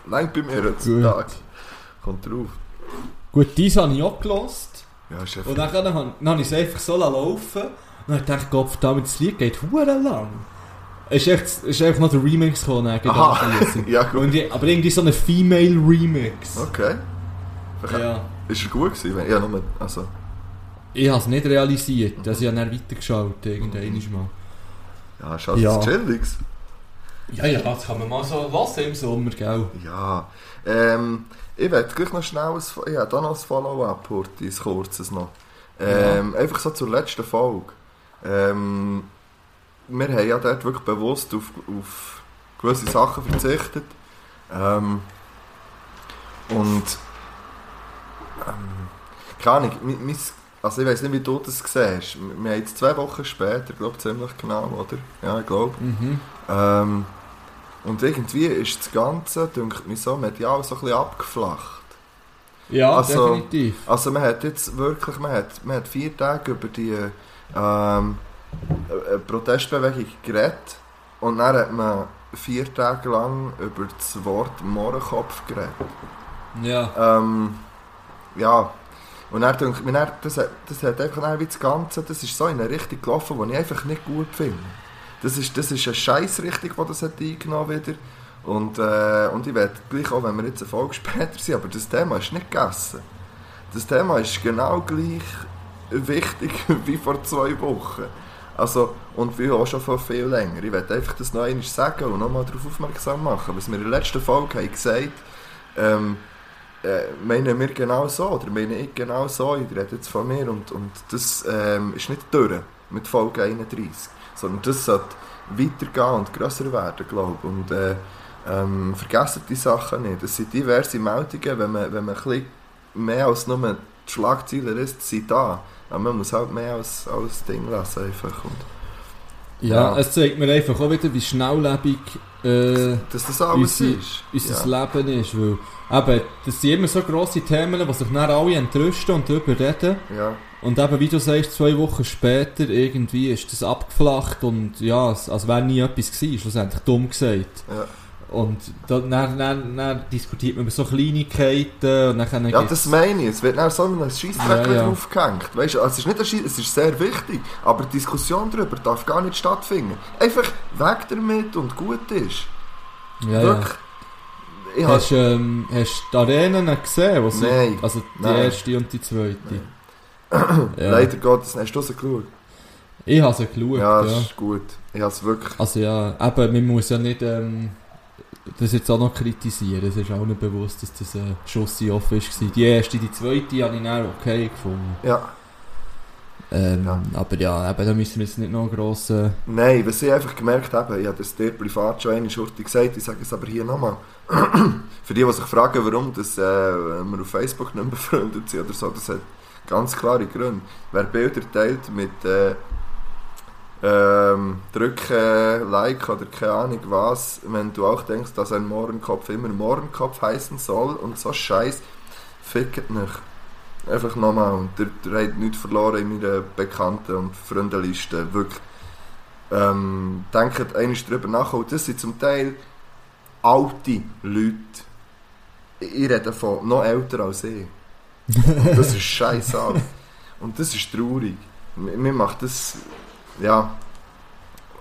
Langt bei mir heutzutage. Kommt drauf. Gut, dies habe ich auch gelost. Ja, ist Und dann, dann, dann habe ich es einfach so laufen. Und dann habe ich gedacht, Gott verdammt, das Lied geht hure lang. Es ist, echt, ist einfach noch der Remix gekommen. Aha, [laughs] ja gut. Und ich, aber irgendwie so ein Female Remix. Okay. Ja. Ist er gut gewesen? Ja, nur, also... Ich habe es nicht realisiert. Also ich habe dann weitergeschaut, irgendwann mal. Ja, ist halt Ja. das Chilliges. Ja, ja, das kann man mal so lassen im Sommer, gell? Ja, ähm, ich werde gleich noch schnell, ein, Fo- ich habe da noch ein Follow-up, ein kurzes noch. Ähm, Einfach so zur letzten Folge. Ähm, wir haben ja dort wirklich bewusst auf, auf gewisse Sachen verzichtet. Ähm, und ähm, keine Ahnung, mein, also ich weiß nicht, wie du das siehst. Wir wir haben jetzt zwei Wochen später, glaube ziemlich genau, oder? Ja, ich glaube. Mhm. Ähm, und irgendwie ist das Ganze, denke ich, so medial so ein bisschen abgeflacht. Ja, Also- definitiv. Also man hat jetzt wirklich, man hat, man hat vier Tage über die ähm, äh, Protestbewegung geredet und dann hat man vier Tage lang über das Wort Mohrenkopf geredet. Ja. Ähm, ja, und dann denke ich mir, das, hat- das hat einfach wie das Ganze, das ist so in eine Richtung gelaufen, die ich einfach nicht gut finde. Das ist, das ist eine Scheißrichtung, die das hat eingenommen wieder. Und, äh, und ich werde gleich auch, wenn wir jetzt eine Folge [laughs] später sind, aber das Thema ist nicht gegessen. Das Thema ist genau gleich wichtig [laughs] wie vor zwei Wochen. Also, und wie auch schon vor viel länger. Ich werde einfach das noch einmal sagen und nochmal darauf aufmerksam machen, was wir in der letzten Folge haben gesagt ähm, äh, meinen wir genau so, oder meine ich genau so, ich rede jetzt von mir und, und das ähm, ist nicht durch mit Folge 31, sondern das sollte weitergehen und grösser werden, glaube ich. Und äh, ähm, vergessen die Sachen nicht. Es sind diverse Meldungen, wenn man, wenn man ein bisschen mehr als nur die Schlagzeilen ist, sind da. Aber man muss halt mehr als, als Ding lassen einfach. Und ja. Ja. es zeigt mir einfach auch wieder, wie schnelllebig äh, dass das alles Unser- ist. unser ja. Leben ist. Weil, eben, das sind immer so grosse Themen, die sich dann alle entrüsten und darüber reden. Ja. Und eben, wie du sagst, zwei Wochen später irgendwie ist das abgeflacht und ja, als wäre nie etwas gewesen, schlussendlich dumm gesagt. Ja. Und da, dann, dann, dann diskutiert man über so Kleinigkeiten und dann Ja, das meine ich. Es wird dann so ein Scheissdreck Ja, ja. draufgehängt. Weißt du, also es ist nicht ein Scheiss, es ist sehr wichtig, aber die Diskussion darüber darf gar nicht stattfinden. Einfach weg damit und gut ist. ja, ja. Wirklich. Ich hab, Hast du ähm, hast du die Arenen gesehen? Was Nein. Also die Nein. erste und die zweite. Ja. Leider Gottes, hast du sie geschaut? Ich habe sie geschaut, Ja, ja. das ist gut. Ich habe es wirklich... Also ja, eben, man muss ja nicht ähm, das jetzt auch noch kritisieren. Es ist auch nicht bewusst, dass das ein Schuss in offen war. Die erste, die zweite habe ich dann okay gefunden. Ja. Ähm, Ja. Aber ja, eben, da müssen wir jetzt nicht noch gross... Äh, Nein, was ich einfach gemerkt habe, ich habe das dir privat schon eine Schurte gesagt, ich sage es aber hier nochmal. [clears throat] Für die, die sich fragen, warum das, äh, wir auf Facebook nicht mehr befreundet sind oder so, das hat ganz klare Gründe. Wer Bilder teilt mit äh, ähm, drücken, Like oder keine Ahnung was, wenn du auch denkst, dass ein Mohrenkopf immer Mohrenkopf heißen soll und so Scheiß, fickt nicht. Einfach nochmal. Und der, der hat nichts verloren in meiner Bekannten- und Freundenliste. Wirklich. Ähm, denkt einmal drüber nach. Und das sind zum Teil alte Leute. Ich rede von noch älter als ich. Und das ist scheiße. Und das ist traurig. Mir mir macht das. Ja.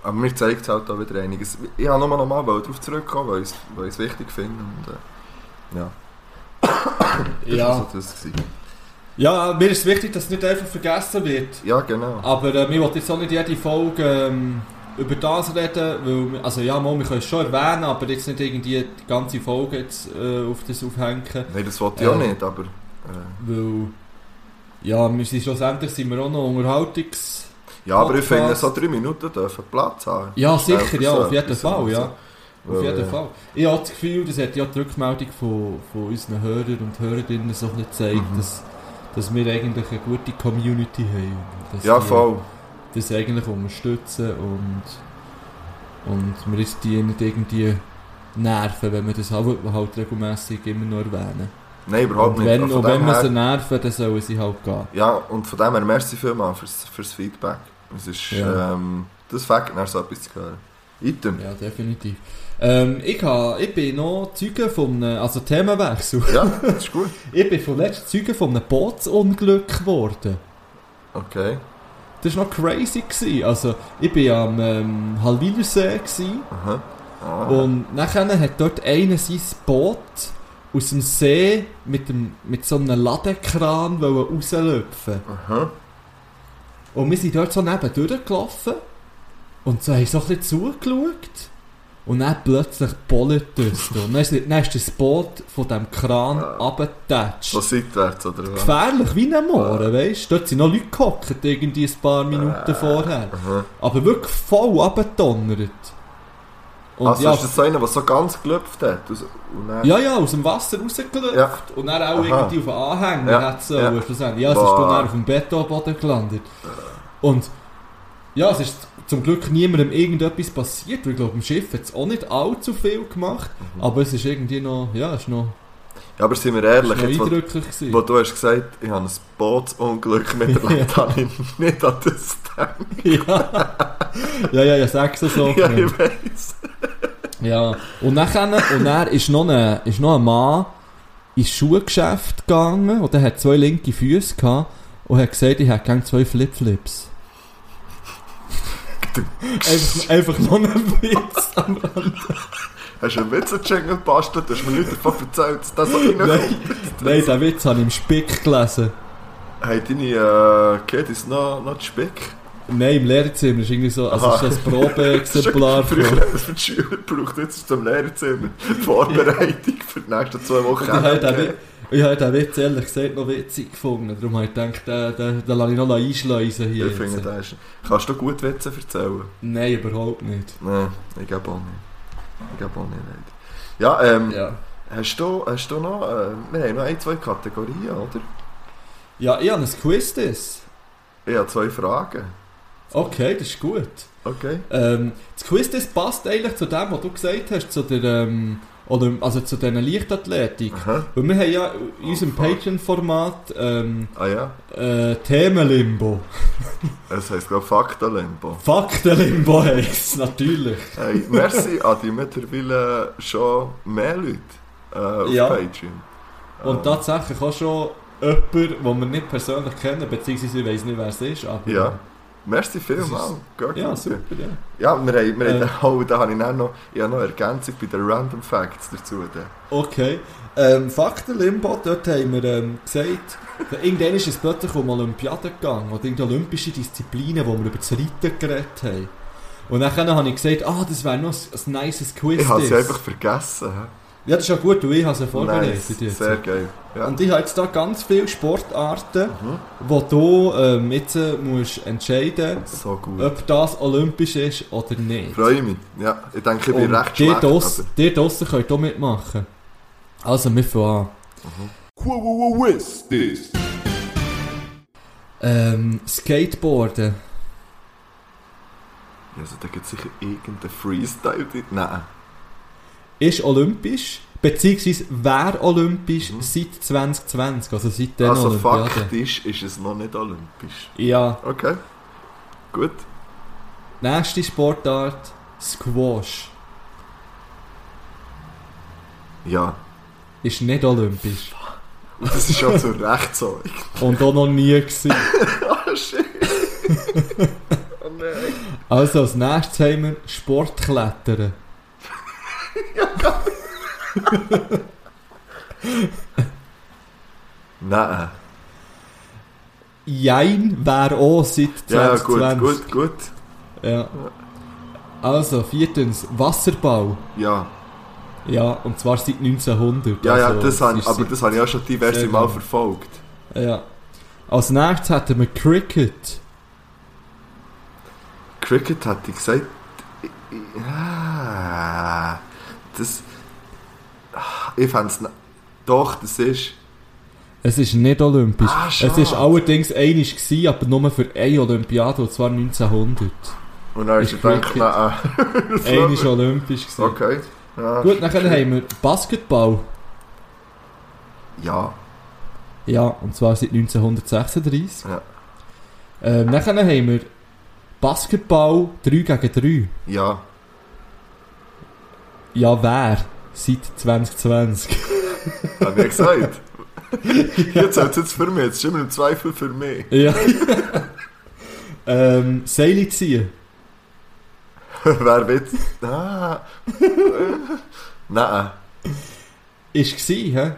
Aber mir zeigt es halt auch wieder einiges. Ich habe nochmal nochmal darauf zurückkommen, weil ich es- weil ich es wichtig finde. Und, äh, ja. Das war so das. Gewesen. ja, mir ist wichtig, dass es nicht einfach vergessen wird. Ja, genau. Aber äh, wir wollten jetzt auch nicht jede Folge ähm, über das reden, weil, wir- also ja, mal, wir können es schon erwähnen, aber jetzt nicht irgendwie die ganze Folge jetzt äh, auf das aufhängen, Nein, das wollte ich auch Ähm, nicht, aber. Äh, weil, ja, wir sind schlussendlich sind wir auch noch Unterhaltungs... ja, aber ich finde, so drei Minuten dürfen Platz haben. Ja, sicher, ja, auf jeden Fall, ja. Auf jeden Fall. Ich habe das Gefühl, das hat ja die Rückmeldung von, von unseren Hörern und Hörerinnen so bisschen gezeigt, Mhm. dass, dass wir eigentlich eine gute Community haben. Dass Ja, voll. Das eigentlich unterstützen und, und wir uns die nicht irgendwie nerven, wenn wir das halt, halt regelmässig immer noch erwähnen. Nein, überhaupt Und nicht. wenn, Und und von wenn wir her- sie nerven, dann sollen sie halt gehen. Ja, und von dem her merci vielmals fürs, fürs Feedback. Es ist, Ja. ähm, das fängt nach so etwas zu hören. Item. Ja, definitiv. Ähm, ich, ha, ich bin noch Zeuge von einem, also Themenwechsel. Ja, [laughs] das ist gut. Ich bin vorletzt Zeuge von einem Bootsunglück geworden. Okay. Das war noch crazy. Gewesen. Also, ich war am ähm, Halwilersee Aha. Ah. und nachher hat dort einer sein Boot aus dem See mit, dem, mit so einem Ladekran rauslöpfen. Aha. Und wir sind dort so neben durchgelaufen und so haben so ein bisschen zugeschaut. Und dann plötzlich bollet es. Und dann ist, dann ist das Boot von diesem Kran runtergetatscht. So seitwärts, oder was? Gefährlich wie ein Mohren, weißt du? Dort sind noch Leute gehockt, irgendwie ein paar Minuten vorher. Aha. Aber wirklich voll abgedonnert. Und Also ja, ist das so einer, der so ganz gelöpft hat? Und dann, ja, ja, aus dem Wasser rausgelöpft Ja. und dann auch Aha. irgendwie auf den Anhänger Ja, hat so, ja. schlussendlich. Ja, es ist dann auf dem Betonboden gelandet. Und ja, es ist zum Glück niemandem irgendetwas passiert, weil ich glaube, im Schiff hat es auch nicht allzu viel gemacht, Mhm. aber es ist irgendwie noch, ja, es ist noch, Ja, aber sind wir ehrlich, jetzt, wo, wo du hast gesagt, ich habe ein Bootsunglück miterlebt, habe ich nicht an das gedacht. ja. ja, ja, ja, sag's so. Ja, ich weiss. Ja, und dann, und dann ist, noch ein, ist noch ein Mann ins Schuhgeschäft gegangen und der hat zwei linke Füße gehabt und hat gesagt, ich hätte gerne zwei Flipflips. einfach, einfach noch ein Witz am Rand. Hast du einen Witz-Jingle gebastelt? Du hast mir nicht davon erzählt, dass das so reinkommt. Nein, nein, den Witz habe ich im Spick gelesen. Hey, deine äh, Kiddies noch, noch zu Speck? Nein, im Lehrerzimmer ist irgendwie so, also Aha. ist das Probeexemplar. Früher haben wir es für die Schüler gebraucht, jetzt ist es zum Lehrerzimmer. Die Vorbereitung für die nächsten zwei Wochen. Ich habe den Witz- den ehrlich gesagt noch witzig gefunden. Darum habe ich gedacht, den, den, den lasse ich noch einschleusen hier. Ich finde, das ist... Kannst du gut Witze erzählen? Nein, überhaupt nicht. Nein, ich glaube auch nicht. Ich glaube auch nicht. Ja, ähm, Ja. hast, du, hast du noch... Äh, wir haben noch ein, zwei Kategorien, oder? Ja, ich habe ein Quiz. Das. Ich habe zwei Fragen. Okay, das ist gut. Okay. Ähm, das Quiz das passt eigentlich zu dem, was du gesagt hast, zu der, ähm, oder, also zu dieser Leichtathletik. Aha. Weil wir haben ja in unserem fuck. Patreon-Format ähm, Ah ja, äh, Themenlimbo. [laughs] es heisst glaube Faktenlimbo. Faktenlimbo heisst es, natürlich. Hey, merci an die mittlerweile schon mehr Leute äh, auf Ja. Patreon. Und Ähm, tatsächlich auch schon jemand, den wir nicht persönlich kennen, beziehungsweise ich weiß nicht, wer es ist. Aber Ja. Merci vielmals. Geht Ja, gut. super, ja. Ja, wir haben, wir haben Äh. oh, da habe ich dann noch, ich habe noch Ergänzung bei den Random Facts dazu. dann. Okay. Ähm, Faktenlimbo, dort haben wir ähm, gesagt, irgendwann ist es plötzlich um Olympiaden gegangen, oder irgendeine olympische Disziplinen, wo wir über das Reiten geredet haben. Und dann habe ich gesagt, ah, das wäre noch ein, ein nices Quiz. Ich habe sie das. einfach vergessen. Ja, das ist ja gut, weil ich habe sie vorbereitet Nice, jetzt. sehr geil. Ja. Und ich habe jetzt da ganz viele Sportarten, Mhm. wo du ähm, jetzt äh, musst entscheiden So gut. ob das olympisch ist oder nicht. Freue mich. Ja, ich denke, ich bin Und recht schlecht. aber- die draussen könnt auch mitmachen. Also, wir fangen Quiz this. an. Ähm, Skateboarden. Also, da gibt es sicher irgendeinen Freestyle. Nein. Ist olympisch, beziehungsweise wäre olympisch seit 2020, also seit den Mhm. also, Olympiaden. faktisch ist es noch nicht olympisch. Ja, Okay. Gut. nächste Sportart, Squash. Ja. Ist nicht olympisch. Und das ist schon zu Recht so. Und auch noch nie gewesen. Ah, [laughs] shit. oh nein. Also als nächstes haben wir Sportklettern. [laughs] Nein. Jein wäre auch seit Ja, 2020. gut, gut, gut. Ja. Also, viertens, Wasserball. Ja, Ja, und zwar seit 1900. ja, ja also, das, habe, aber das habe ich auch schon diverse Mal verfolgt. Ja. Als nächstes hätten wir Cricket. Cricket hat ich gesagt. Ja, das. Ich fände es. Doch, das ist. Es ist nicht olympisch. Ah, es ist allerdings einig gewesen, aber nur für eine Olympiade, und zwar 1900. Und dann ist gedacht, nein. Eine ist olympisch gewesen. Okay. Ja. Gut, dann haben wir Basketball. Ja. Ja, und zwar seit 1936. Ja. Ähm, dann haben wir Basketball 3 gegen 3. Ja. Ja, wer? Seit 2020. [laughs] Hab ich gesagt. Jetzt hat es für mich. Jetzt ist immer im Zweifel für mich. ja. ähm, Seile ziehen. [laughs] Wer will... Ah. Nein. Ist gsi, hä?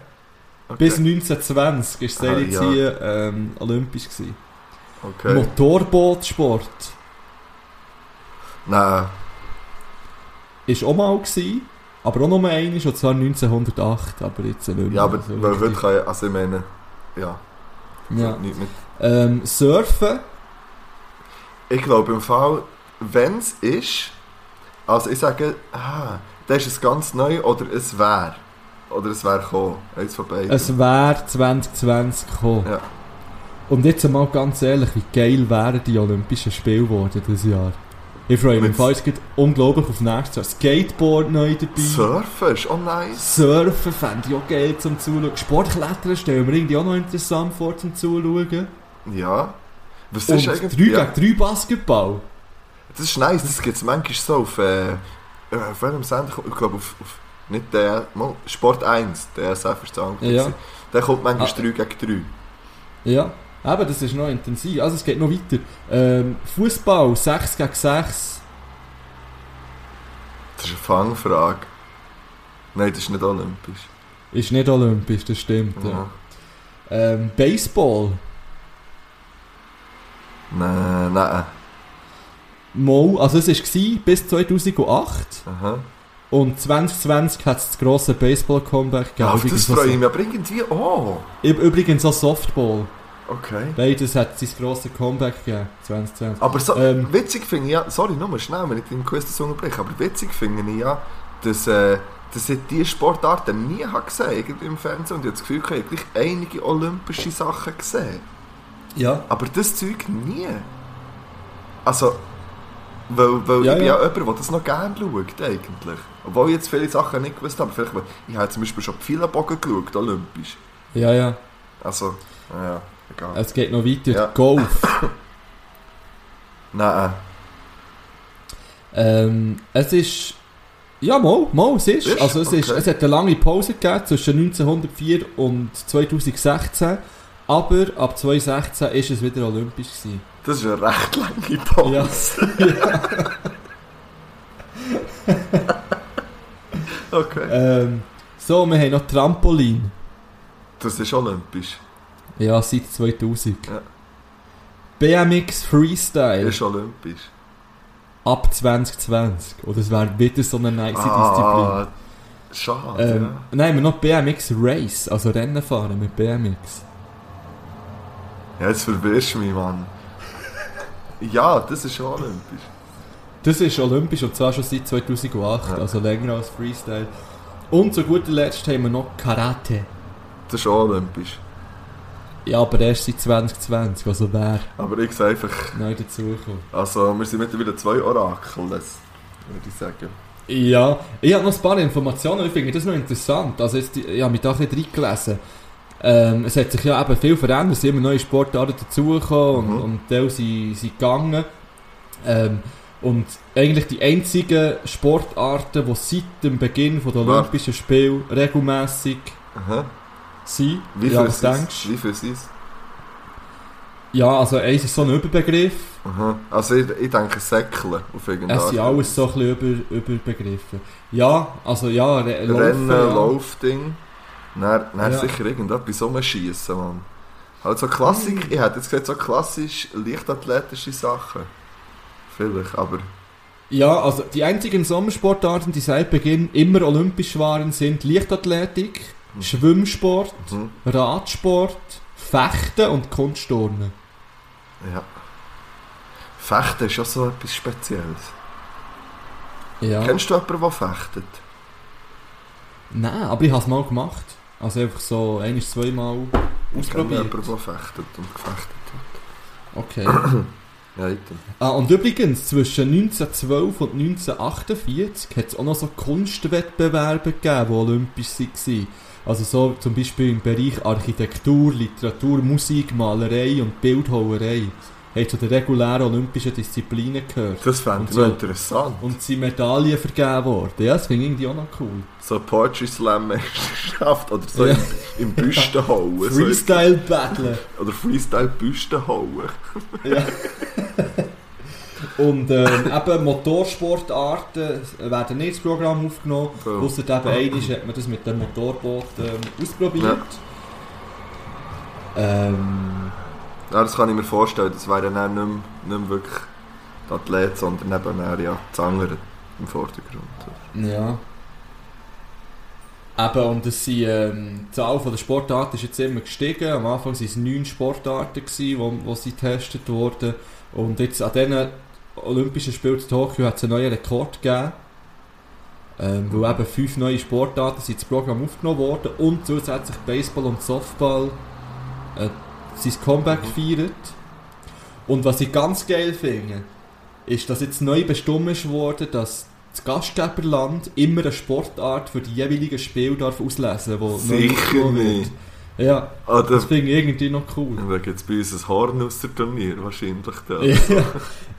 Okay. Bis 1920 ist Seile Ah, ja. ziehen ähm, olympisch gsi. Okay. Motorbootsport Nein. Ist auch mal gsi, aber auch nur einmal, und zwar 1908, aber jetzt nicht mehr. Ja, aber so richtig. heute kann. Also ich meine... Ja. Ja. Nicht mit... Ähm, Surfen, Ich glaube im Fall, wenn es ist... Also ich sage... Ah, das ist es ganz neu oder es wäre. Oder es wäre gekommen. Eins von beiden. es wäre 2020 gekommen. Ja. Und jetzt mal ganz ehrlich, wie geil wären die Olympischen Spiele geworden dieses Jahr. Ich freue mich Fall, es geht unglaublich auf nächstes Jahr. Skateboard neu dabei. Surfen ist auch nice. Surfen fände ich auch geil zum Zuschauen. Sportklettern stellen wir irgendwie auch noch interessant vor zum Zuschauen. Ja. Was Und ist 3 eigentlich... Ja. gegen 3 Basketball. Das ist nice, das gibt es manchmal so auf, äh, äh, auf welchem Sender, ich glaube auf, auf nicht der, Sport 1, der SF ist der andere. Ja. Der kommt manchmal Ah. 3 gegen Ja, eben, das ist noch intensiv. Also es geht noch weiter. Ähm, Fußball 6 gegen 6. 3. Das ist eine Fangfrage. Nein, das ist nicht olympisch. Ist nicht olympisch, das stimmt. Ja. Ja. Ähm, Baseball. Nein, nein. Mo, also es war bis 2008 Aha. und 2020 hat es das grosse Baseball-Comeback gegeben. Auf das freue ich so- mich aber irgendwie auch. Üb- Übrigens auch Softball. Okay. Beides hat sein grosses Comeback gegeben, 2020. Aber so, Ähm. witzig finde ich ja, sorry, nur schnell, wenn ich den Quiz das unterbreche, aber witzig finde ich ja, dass, äh, dass ich diese Sportarten nie habe gesehen im Fernsehen und ich habe das Gefühl, ich habe gleich einige olympische Sachen gesehen. Ja. Aber das Zeug nie. Also, weil, weil Ja, ich bin ja. ja jemand, der das noch gerne schaut, eigentlich. Obwohl ich jetzt viele Sachen nicht gewusst habe. Vielleicht, weil- ich habe zum Beispiel schon viele Bogen geschaut, olympisch. Ja, ja. Also, ja, egal. Es geht noch weiter. Ja. Golf. [coughs] Nein, ähm, es ist... Ja, mal, mal, es ist. Ist? Also es, ist, Okay. es hat eine lange Pause gegeben zwischen 1904 und 2016. Aber ab 2016 ist es wieder olympisch gewesen. das ist eine recht lange Pause. Ja. [laughs] Okay. ähm, so, wir haben noch Trampolin. Das ist olympisch. Ja, seit 2000. Ja. BMX Freestyle Ist olympisch. ab 2020. Oder es wäre wieder so eine nice Ah, schade, Disziplin. Ähm, ja. Haben wir noch BMX Race, also Rennen fahren mit BMX. Ja, jetzt verwirrst du mich, Mann. Ja, das ist schon olympisch. Das ist olympisch und zwar schon seit 2008, Ja. also länger als Freestyle. Und zu guter Letzt haben wir noch Karate. Das ist auch olympisch. Ja, aber erst seit 2020, also wer Aber ich sage einfach, neu dazugekommen. also wir sind mittlerweile zwei Orakel, das würde ich sagen. Ja, ich habe noch ein paar Informationen, ich finde das noch interessant. Also jetzt, ich habe mich da ein bisschen reingelesen. Ähm, es hat sich ja eben viel verändert, es sind immer neue Sportarten dazugekommen Mhm. und, und Teile sind, sind gegangen. Ähm, und eigentlich die einzigen Sportarten, die seit dem Beginn der. Olympischen Spiele regelmäßig Aha. Sind. Wie viel ist denkst? Wie viel ist es? Ja, also eins ist so ein Überbegriff. Aha. Also ich, ich denke Säckeln auf irgendeine Es sind alles so ein bisschen über, Überbegriffe. Ja, also ja, Re Rennen, ja. Laufding. Dann, dann Ja. sicher irgendetwas rumschießen, Mann. Halt so Klassik, Hm. ich hätte jetzt gesagt, so klassisch leichtathletische Sachen. Vielleicht, aber Ja, also die einzigen Sommersportarten, die seit Beginn immer olympisch waren, sind Leichtathletik, Schwimmsport, mhm. Radsport, Fechten und Kunstturnen. ja. Fechten ist ja so etwas Spezielles. Ja. Kennst du jemanden, der fechtet? Nein, aber ich habe es mal gemacht. Also einfach so ein, zweimal Ich kenne ausprobiert? jemanden, der fechtet und gefechtet Okay. hat. [clears throat] Ja, item. Ah, und übrigens, zwischen 1912 und 1948 hat es auch noch so Kunstwettbewerbe gegeben, die olympisch waren. Also so zum Beispiel im Bereich Architektur, Literatur, Musik, Malerei und Bildhauerei. Haben zu den regulären olympischen Disziplinen gehört. Das fände ich so. interessant. Und sind Medaillen vergeben worden. Ja, das finde ich irgendwie auch noch cool. So Poetry Slam Meisterschaft oder so Ja. im, im Büsten hauen. so- Freestyle Battle. Oder Freestyle Büsten hauen. Ja. [laughs] Und ähm, [laughs] eben Motorsportarten werden nicht ins Programm aufgenommen. Ja. Ausser eben einmal hat man das mit dem Motorboot ähm, ausprobiert. Ähm, Ja, das kann ich mir vorstellen. Das wäre dann nicht mehr, nicht mehr wirklich der Athlet, sondern eben eher, ja, das andere im Vordergrund. ja. Eben, und das sind, ähm, die Zahl der Sportarten ist jetzt immer gestiegen. Am Anfang waren es neun Sportarten, wo, wo sie getestet wurden. Und jetzt an diesen Olympischen Spielen in Tokio hat es einen neuen Rekord gegeben. Ähm, weil eben fünf neue Sportarten sind ins Programm aufgenommen worden und zusätzlich Baseball und Softball äh, sein Comeback feiert. Und was ich ganz geil finde, ist, dass jetzt neu bestimmt ist worden, dass das Gastgeberland immer eine Sportart für die jeweiligen Spiele darf auslesen darf, die neu aufgenommen wird. Ja, Ah, das da, finde ich irgendwie noch cool. da gibt es bei uns ein Horn aus der Turnier, wahrscheinlich. Ja.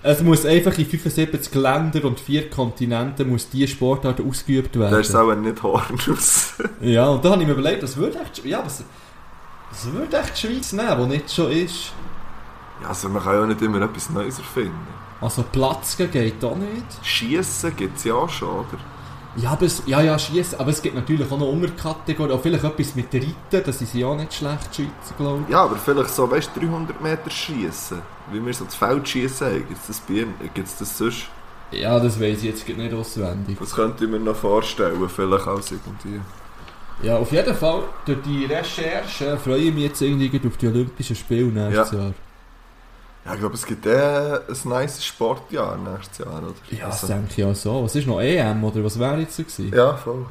Es muss einfach in 75 Ländern und vier Kontinenten muss diese Sportart ausgeübt Da ist es werden. auch nicht Horn aus. Ja, und da habe ich mir überlegt, das würde echt, ja, das, das würde echt die Schweiz nehmen, wo nicht schon ist. Ja, also man kann ja nicht immer etwas Neues erfinden. Also Platzgen geht auch nicht. Schiessen gibt es ja auch schon, oder? Ja, aber es, ja, ja, schießen, aber es gibt natürlich auch noch Unterkategorien, auch vielleicht etwas mit Reiten, das ist ja auch nicht schlecht, Schweizer, glaube ich. Ja, aber vielleicht so, weißt du, 300 Meter schiessen. Wie wir so das Feld schiessen haben. Gibt es das bei Ihnen? Gibt es das sonst? Ja, das weiß ich jetzt nicht auswendig. Das könnte ich mir noch vorstellen, vielleicht als irgendwie. Ja, auf jeden Fall, durch die Recherche freue ich mich jetzt irgendwie auf die Olympischen Spiele nächstes Jahr. Ja, ich glaube, es gibt eh ein nice Sportjahr nächstes Jahr, oder? Ja, das Also- denke ich auch so. Was ist noch EM oder was wäre jetzt so gewesen? Ja, voll.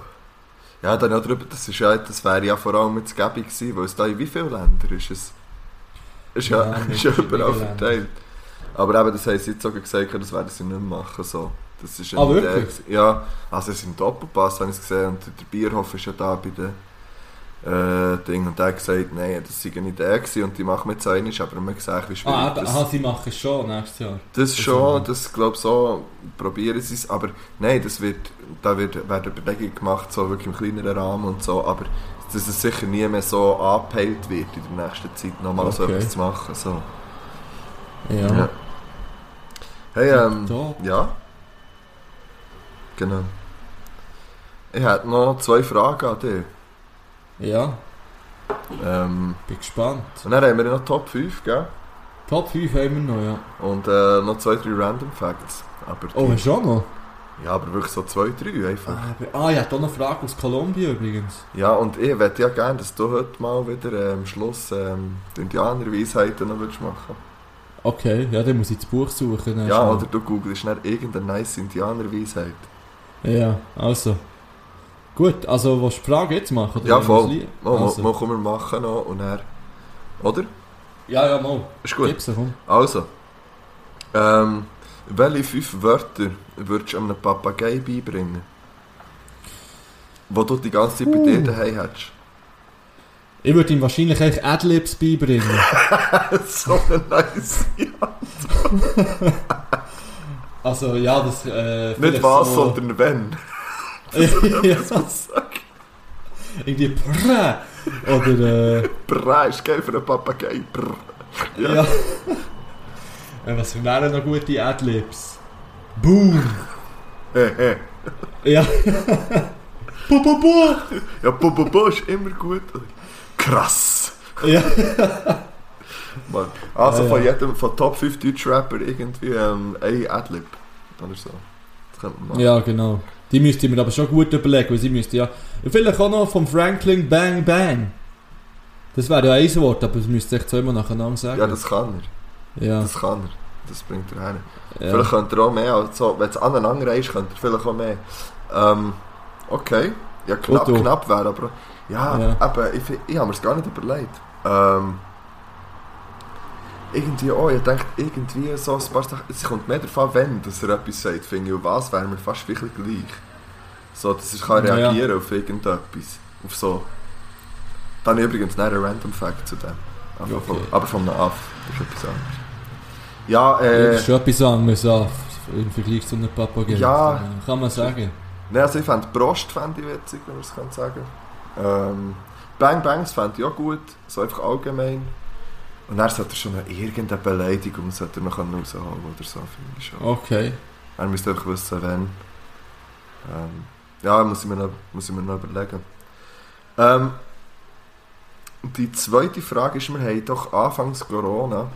Ja, dann ja drüber, das, ist ja, das wäre ja vor allem jetzt gäbig gewesen, weil es da in wie vielen Ländern ist es? Ist ja, Ja, [laughs] ist ja überall verteilt. Aber eben, das haben sie jetzt sogar gesagt, das werden sie nicht machen. So. Das ist Ah, Idee wirklich? gewesen. Ja, also es ist im Doppelpass, habe ich es gesehen, und der Bierhoff ist ja da bei den äh, Ding und der hat gesagt, nein, das sei eine Idee gewesen und die machen wir jetzt einmal, aber man gesagt, wie schwierig Ah, das aha, sie machen es schon nächstes Jahr. das schon, das glaube so probieren sie es, aber nein, das wird, da wird, werden Überlegungen gemacht, so wirklich im kleineren Rahmen und so, aber dass es sicher nie mehr so angepeilt wird in der nächsten Zeit, nochmal so Okay. etwas zu machen. So. Ja. Ja. Hey, ähm, ja. Genau. Ich hätte noch zwei Fragen an dich. Ja, Ähm, bin gespannt. und dann haben wir noch Top 5, gell? Top 5 haben wir noch, ja. Und äh, noch zwei, drei Random Facts. Aber die, Oh, hast du auch noch? ja, aber wirklich so zwei, drei einfach. Ah, aber- ah, ich hatte auch noch eine Frage aus Kolumbien übrigens. Ja, und ich hätte ja gerne, dass du heute mal wieder äh, am Schluss ähm, die Indianerweisheiten noch würdest machen Okay, ja, dann muss ich das Buch suchen. Ja, oder du googelst schnell irgendeine nice Indianerweisheit. Ja, also. Gut, also willst du die Frage jetzt machen? oder Ja, voll. Mal, also. mal, mal können wir machen noch und er. Oder? Ja, ja, mal. Ist gut. Gib's komm. Also. Ähm, welche fünf Wörter würdest du einem Papagei beibringen? Wo du die ganze Zeit bei Uh. dir daheim hättest. Ich würde ihm wahrscheinlich eigentlich Adlibs beibringen. [laughs] so eine nice. [laughs] also, ja, das... Äh, Nicht was, so, sondern wenn. [laughs] ich sagen. irgendwie Prä. Oder, äh, Brr, ist geil für einen Papagei. Ja. Ja. ja. Was wären noch gute Adlibs? Boom. Hey, hey. Ja. bu. Ja, Bobo Bo ist immer gut. Krass. Ja. Mann. Also Ja, von jedem, von Top 5 Deutschrapper irgendwie ähm, ein Adlib. Oder so. Das könnte man machen. ja, genau. Die müsste ich mir aber schon gut überlegen, weil sie müsste ja... Vielleicht auch noch vom Franklin Bang Bang. Das wäre ja ein Wort, aber das müsste ich zweimal nacheinander sagen. Ja, das kann er. ja. Das kann er. Das bringt er her. ja. Vielleicht könnte er auch mehr. Also, wenn es aneinander ist, könnte er vielleicht auch mehr. Ähm, okay. Ja, knapp, knapp wäre, aber... Ja, Ja. eben, ich, ich habe mir es gar nicht überlegt. Ähm, irgendwie, oh, ich denke, irgendwie so ein paar Sachen, es kommt mehr davon, wenn dass er etwas sagt, finde ich, und was wäre mir fast wirklich gleich. So, dass ich kann Ja, ja. reagieren auf irgendetwas. Auf so. Dann übrigens noch einen Random Fact zu dem. Aber, Okay. von, aber einem Aff, das ist etwas anderes. Ja, Das äh, ist schon etwas anderes an, im Vergleich zu einem Papagei. Ja. Kann man sagen. ne, also ich fände Prost fände ich witzig, wenn man es kann sagen ähm, Bang Bangs fände ich auch gut, so einfach allgemein. Und dann sollte er schon noch irgendeine Beleidigung sollte er noch rausholen oder so, finde ich schon. Okay. Er müsste einfach wissen, wenn. Ähm, ja, muss ich mir noch, muss ich mir noch überlegen. Ähm, die zweite Frage ist, wir haben doch anfangs Corona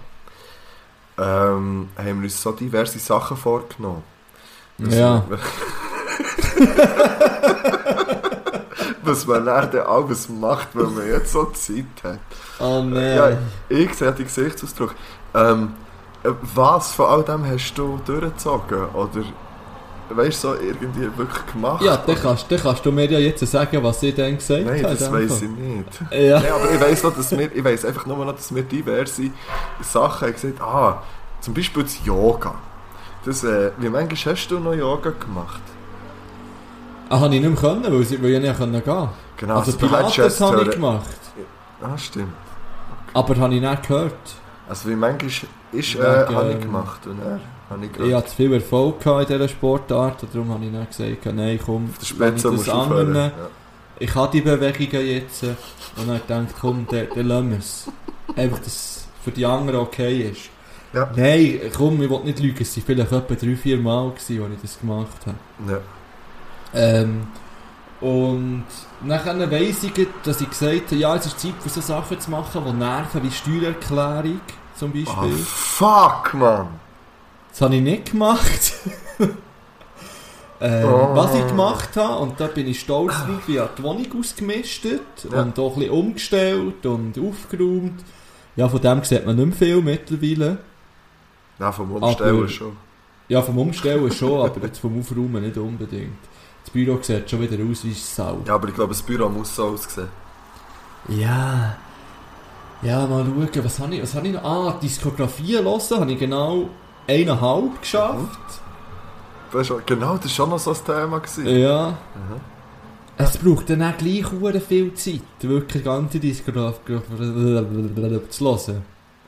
ähm, haben wir uns so diverse Sachen vorgenommen. Ja. [laughs] Was man dann alles macht, wenn man jetzt so Zeit hat. Oh nein. Ja, ich sehe den Gesichtsausdruck. Ähm, äh, was von all dem hast du durchgezogen? Oder weißt du, so irgendwie wirklich gemacht? Ja, dann kannst, dann kannst du mir ja jetzt sagen, was ich dann gesagt Nein, habe. das in dem weiß ich nicht. Ja. Nein, aber ich weiß noch, dass wir, ich weiß einfach nur noch, dass wir diverse Sachen haben gesagt ah, zum Beispiel das Yoga. Das, äh, wie manchmal hast du noch Yoga gemacht? Ah, habe ich nicht mehr können, weil, ich- weil ich nicht gehen konnte. Genau, Also hättest Pilates habe ich gemacht. Ah, stimmt. Aber habe ich nicht gehört. Also wie manchmal ist, äh, habe ich gemacht und dann habe ich Ich gehört. hatte zu viel Erfolg in dieser Sportart und darum habe ich nicht gesagt, nein komm, ich das du aufhören. anderen, Ja. ich habe die Bewegungen jetzt und dann habe ich gedacht, komm, dann, dann lassen wir es. Einfach, dass es für die anderen okay ist. Ja. Nein, komm, ich will nicht lügen, es waren vielleicht etwa drei, vier Mal, gewesen, als ich das gemacht habe. Ja. Ähm, und nachher weiss ich, dass ich gesagt habe, ja, es ist Zeit für so Sachen zu machen, die nerven, wie Steuererklärung zum Ah, Beispiel. fuck, Mann! Das habe ich nicht gemacht. [laughs] äh, Oh. Was ich gemacht habe, und da bin ich stolz drauf, ich habe die Wohnung ausgemistet Ja. und auch ein bisschen umgestellt und aufgeräumt. Ja, von dem sieht man nicht mehr viel mittlerweile. Nein, vom Umstellen Aber- schon. Ja, vom Umstellen schon, aber jetzt vom Aufräumen nicht unbedingt. Das Büro sieht schon wieder aus wie Sau. Ja, aber ich glaube, das Büro muss so aussehen. Ja. Ja, mal schauen, was habe ich, was habe ich noch? Ah, Diskografie hören, habe ich genau eineinhalb geschafft. Das ist, genau, das war schon noch so ein Thema. Gewesen. Ja. Mhm. Es braucht dann auch gleich viel Zeit, wirklich ganze Diskografie zu hören.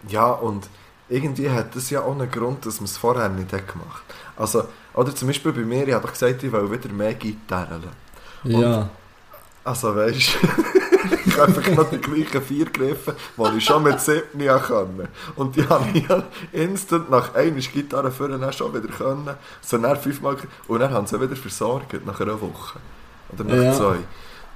Ja, und irgendwie hat das ja auch einen Grund, dass man es vorher nicht hat gemacht Also, oder zum Beispiel bei mir, ich habe doch gesagt, ich will wieder mehr Gitarren. Ja. Also, weißt [laughs] ich habe einfach noch die gleichen vier Griffe, die ich schon mit 7 ja können. Und die habe ich ja instant nach einer Gitarre auch schon wieder können. So nach fünfmal. Und dann haben sie wieder versorgt, nach einer Woche. Oder nach Ja. zwei.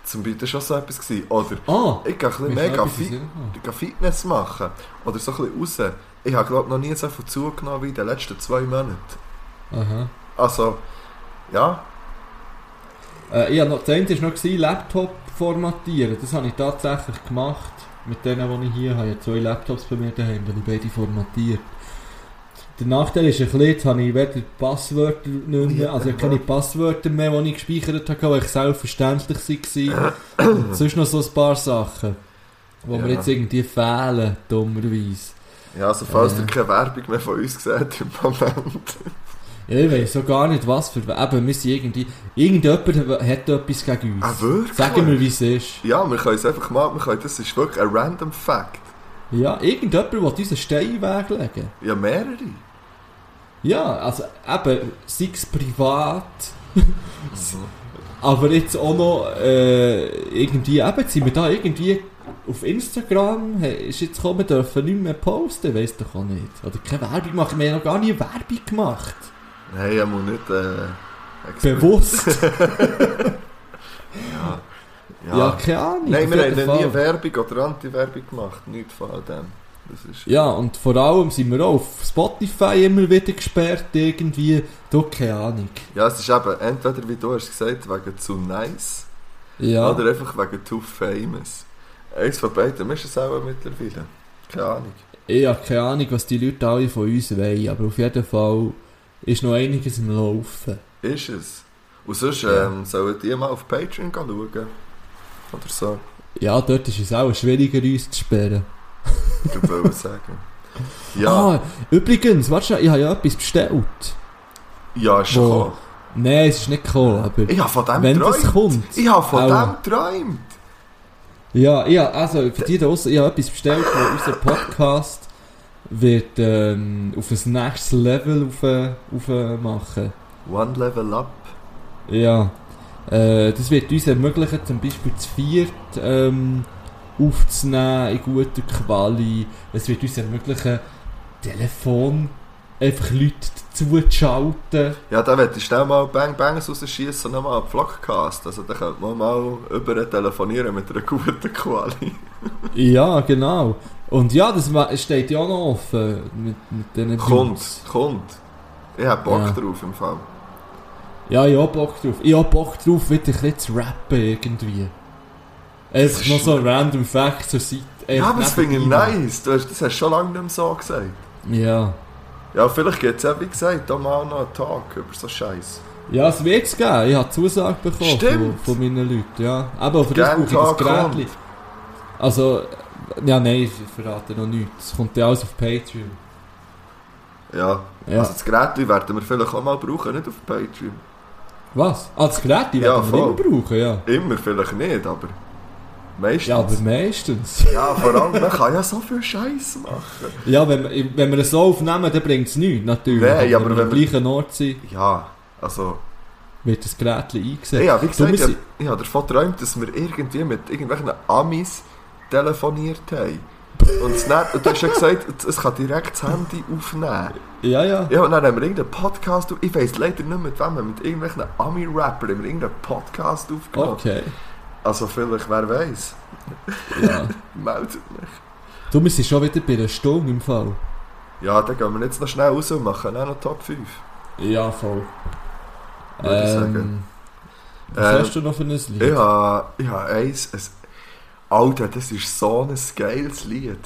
Zum Beispiel schon so etwas. Gewesen. Oder Ah! ich gehe ein mega in fit, gehe Fitness machen. Oder so ein bisschen raus. Ich habe glaube noch nie so viel zugenommen wie in den letzten zwei Monaten. Aha. Also, ja. Äh, ja, noch, das eine war noch Laptop formatieren. Das habe ich tatsächlich gemacht. Mit denen, die ich hier habe. Ich habe zwei Laptops bei mir daheim, die habe ich beide formatiert. Der Nachteil ist ein bisschen, jetzt habe ich weder Passwörter nicht mehr, also ich keine Passwörter mehr, die ich gespeichert habe, weil ich selbstverständlich war. Und sonst noch so ein paar Sachen, die mir Ja. jetzt irgendwie fehlen, dummerweise. Ja, also falls Äh. ihr keine Werbung mehr von uns seht im Moment. Ich weiß so gar nicht, was für... Eben, wir sind irgendwie... Irgendjemand hat etwas gegen uns. Ah, wirklich? Sagen wir, wie es ist. Ja, wir können es einfach mal, wir können, das ist wirklich ein random Fact. Ja, irgendjemand will uns einen Stein in den Weg legen. Ja, mehrere. Ja, also eben, sei es privat, [laughs] aber jetzt auch noch äh, irgendwie, eben, sind wir da irgendwie auf Instagram, hey, ist jetzt gekommen, dürfen nicht mehr posten, weiss doch auch nicht. Oder keine Werbung machen, wir haben noch gar nie Werbung gemacht. Nein, ich muss nicht... Äh, Bewusst. [laughs] Ja. Ja, ja. keine Ahnung. Nein, wir haben nie. Werbung oder Anti-Werbung gemacht. Nichts von all dem. Ja, und vor allem sind wir auch auf Spotify immer wieder gesperrt, irgendwie. Du, keine Ahnung. Ja, es ist eben entweder, wie du hast gesagt, wegen zu nice Ja. oder einfach wegen too famous. Eins von beiden ist es auch mittlerweile. Keine Ahnung. Ich habe keine Ahnung, was die Leute alle von uns wollen, aber auf jeden Fall ist noch einiges im Laufen. Ist es. Und sonst Ja. ähm, sollen die mal auf Patreon gehen schauen. Oder so. Ja, dort ist es auch schwieriger, uns zu sperren. Ich wollte [laughs] sagen. Ja, Ah, übrigens, warte schon, ich habe ja etwas bestellt. ja, ist schon Wo? gekommen. Nein, es ist nicht gekommen, aber Ich habe von dem wenn das geträumt. kommt. Ich habe von Auch. dem geträumt. Ja, ja, also für die da draussen, ich habe etwas bestellt, wo unser Podcast wird ähm, auf ein nächstes Level auf, auf machen. One level up. Ja, äh, das wird uns ermöglichen, zum Beispiel zu viert ähm, aufzunehmen in guter Quali. Es wird uns ermöglichen, Telefon einfach Leute zuzuschalten. Ja, da werde ich schnell mal Bang Bangs rausschießen und nochmal Vlogcast. Also da könnte man mal über telefonieren mit einer guten Quali. Ja, genau. Und ja, das steht ja auch noch offen mit, mit diesen Kommt, Beats. kommt. Ich habe Bock Ja. drauf im Fall. Ja, ich hab Bock drauf. Ich hab Bock drauf, wieder ein bisschen zu rappen irgendwie. Einfach ist noch so ein random Fact zur Seite. Ja, aber das finde ich nice. Du hast, das hast du schon lange nicht mehr so gesagt. Ja. Ja, vielleicht gibt es ja, wie gesagt, da mal noch einen Talk über so Scheiß. Ja, es wird es geben. Ich habe Zusage bekommen von, Stimmt. von meinen Leuten. Ja. Aber für das brauche ich das Talk Gerät. Also, ja, nein, ich verrate noch nichts. Es kommt ja alles auf Patreon. Ja. Ja. Also das Gerät werden wir vielleicht auch mal brauchen, nicht auf Patreon. Was? Ah, das Gerät, Ja, werden wir voll. immer brauchen, ja. Immer vielleicht nicht, aber meistens. Ja, aber meistens. Ja, vor allem, man kann ja so viel Scheiß machen. Ja, wenn, wir- wenn wir es so aufnehmen, dann bringt es nichts, natürlich. Nein, aber wenn wir am gleichen Ort sind, Ja, also... wird das Gerät eingesetzt. Ja, wie gesagt, ich, sind- ich habe davon geträumt, dass wir irgendwie mit irgendwelchen Amis telefoniert haben. Und, du hast ja gesagt, es kann direkt das Handy aufnehmen. Ja, ja. Ja, und dann haben wir irgendeinen Podcast, auf- ich weiss leider nicht mit wem, mit irgendwelchen Ami-Rappern haben wir irgendeinen Podcast aufgenommen. Okay. Also vielleicht, wer weiß, Ja. [laughs] meldet mich. Du, wir sind schon wieder bei einer Stunde im Fall. Ja, dann gehen wir jetzt noch schnell raus und machen auch noch Top 5. Ja, voll. Würde ich sagen. was Ähm, hast du noch für ein Lied? Ich habe, ich habe eins, ein, Alter, das ist so ein geiles Lied.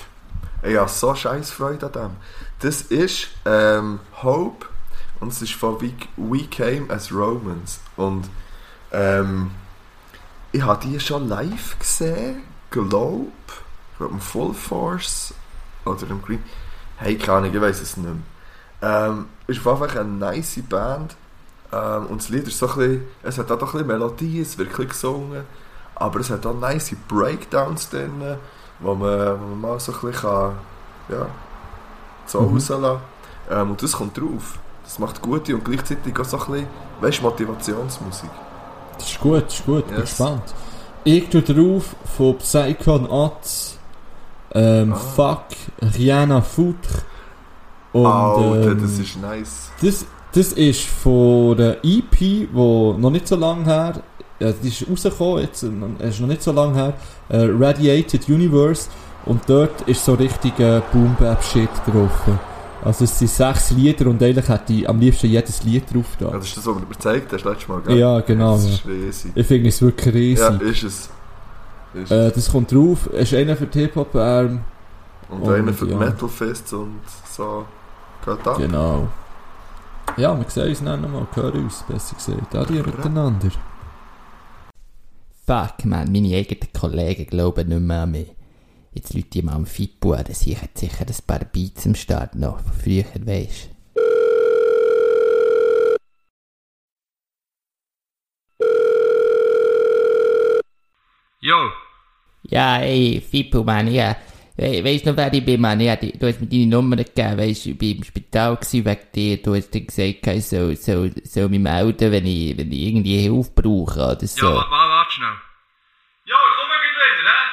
Ich habe so scheiß Freude an dem. Das ist ähm, Hope und es ist von We, We Came as Romans. Und ähm, ich habe die schon live gesehen, glaube ich, im Full Force oder im Green. Hey, keine Ahnung, ich weiß es nicht mehr. Ähm, ist einfach eine nice Band. Ähm, und das Lied ist so ein bisschen, es hat auch ein bisschen Melodie, es wird ein gesungen, aber es hat auch nice Breakdowns drin, wo man, wo man mal so ein bisschen kann, ja, so Mhm. rauslassen ähm, Und das kommt drauf. Das macht gute und gleichzeitig auch so ein bisschen, weißt, Motivationsmusik. Das ist gut, das ist gut. Bin Yes. gespannt. Ich tue drauf von Psychon Oz. Ähm, Ah. Fuck, Rihanna Foutre. Und, Alter, ähm, das ist nice. Das, das ist von der EP, die noch nicht so lange her, ja, die ist rausgekommen, jetzt, äh, ist noch nicht so lange her, äh, Radiated Universe, und dort ist so richtig äh, Boom Bap Shit drauf. Also es sind sechs Lieder und eigentlich hätte ich am liebsten jedes Lied drauf Ja, da. das ist das, was du mir gezeigt hast letztes Mal, gell? Ja, genau. Das Ja. ist riesig. Ich finde es wirklich riesig. Ja, ist es. Ist Äh, es. das kommt drauf, es ist einer für die Hip-Hop-Arm. Und und, einer für die ja. Metal Fists und so. Geht ab. Genau. Ja, wir sehen uns dann nochmal, hören uns, besser gesagt. Adieu miteinander. Fuck, man, meine eigenen Kollegen glauben nicht mehr an mich. Jetzt Leute mal am Fippo an, dass ich jetzt sicher ein paar Beats am Start noch von früher weisst. Jo, Ja, ey, Fippo, man, ja. We weißt du noch, wer ich bin, man? Ja, die, du hast mir deine Nummer gegeben, weißt du, ich war im Spital wegen dir. Du hast dann gesagt, ich soll, soll, soll mich melden, wenn ich, wenn ich irgendwie Hilfe brauche oder ja, so. wa- wa- warte schnell. Jo, ich komme gleich wieder, hä?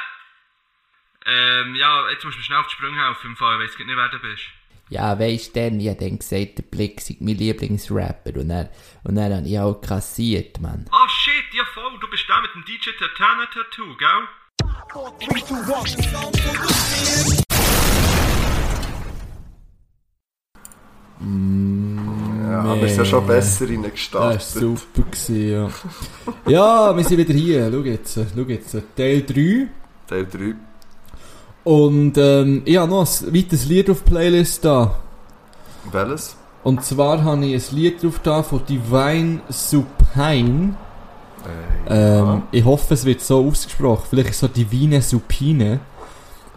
Ähm, ja, jetzt musst du mir schnell auf die Sprünge helfen, im Fall, ich weiss grad nicht, wer du bist. Ja, weisst du, denn, ich hab dann gesagt, der Blick sei mein Lieblingsrapper und dann, und dann hab ich auch kassiert, man. Ah, shit, ja voll, du bist der mit dem DJ Tatana Tattoo, gell? Ja, aber es ist ja schon besser Das war reingestartet. super, gewesen, ja. ja, wir sind wieder hier. Schau jetzt, schau jetzt. Teil 3. Teil 3. Und ähm, ich habe noch ein weiteres Lied auf Playlist da. Welches? Und zwar habe ich ein Lied drauf da von Divine Supine. Äh, Ähm, ich hoffe, es wird so ausgesprochen. Vielleicht ist es so Divine Supine.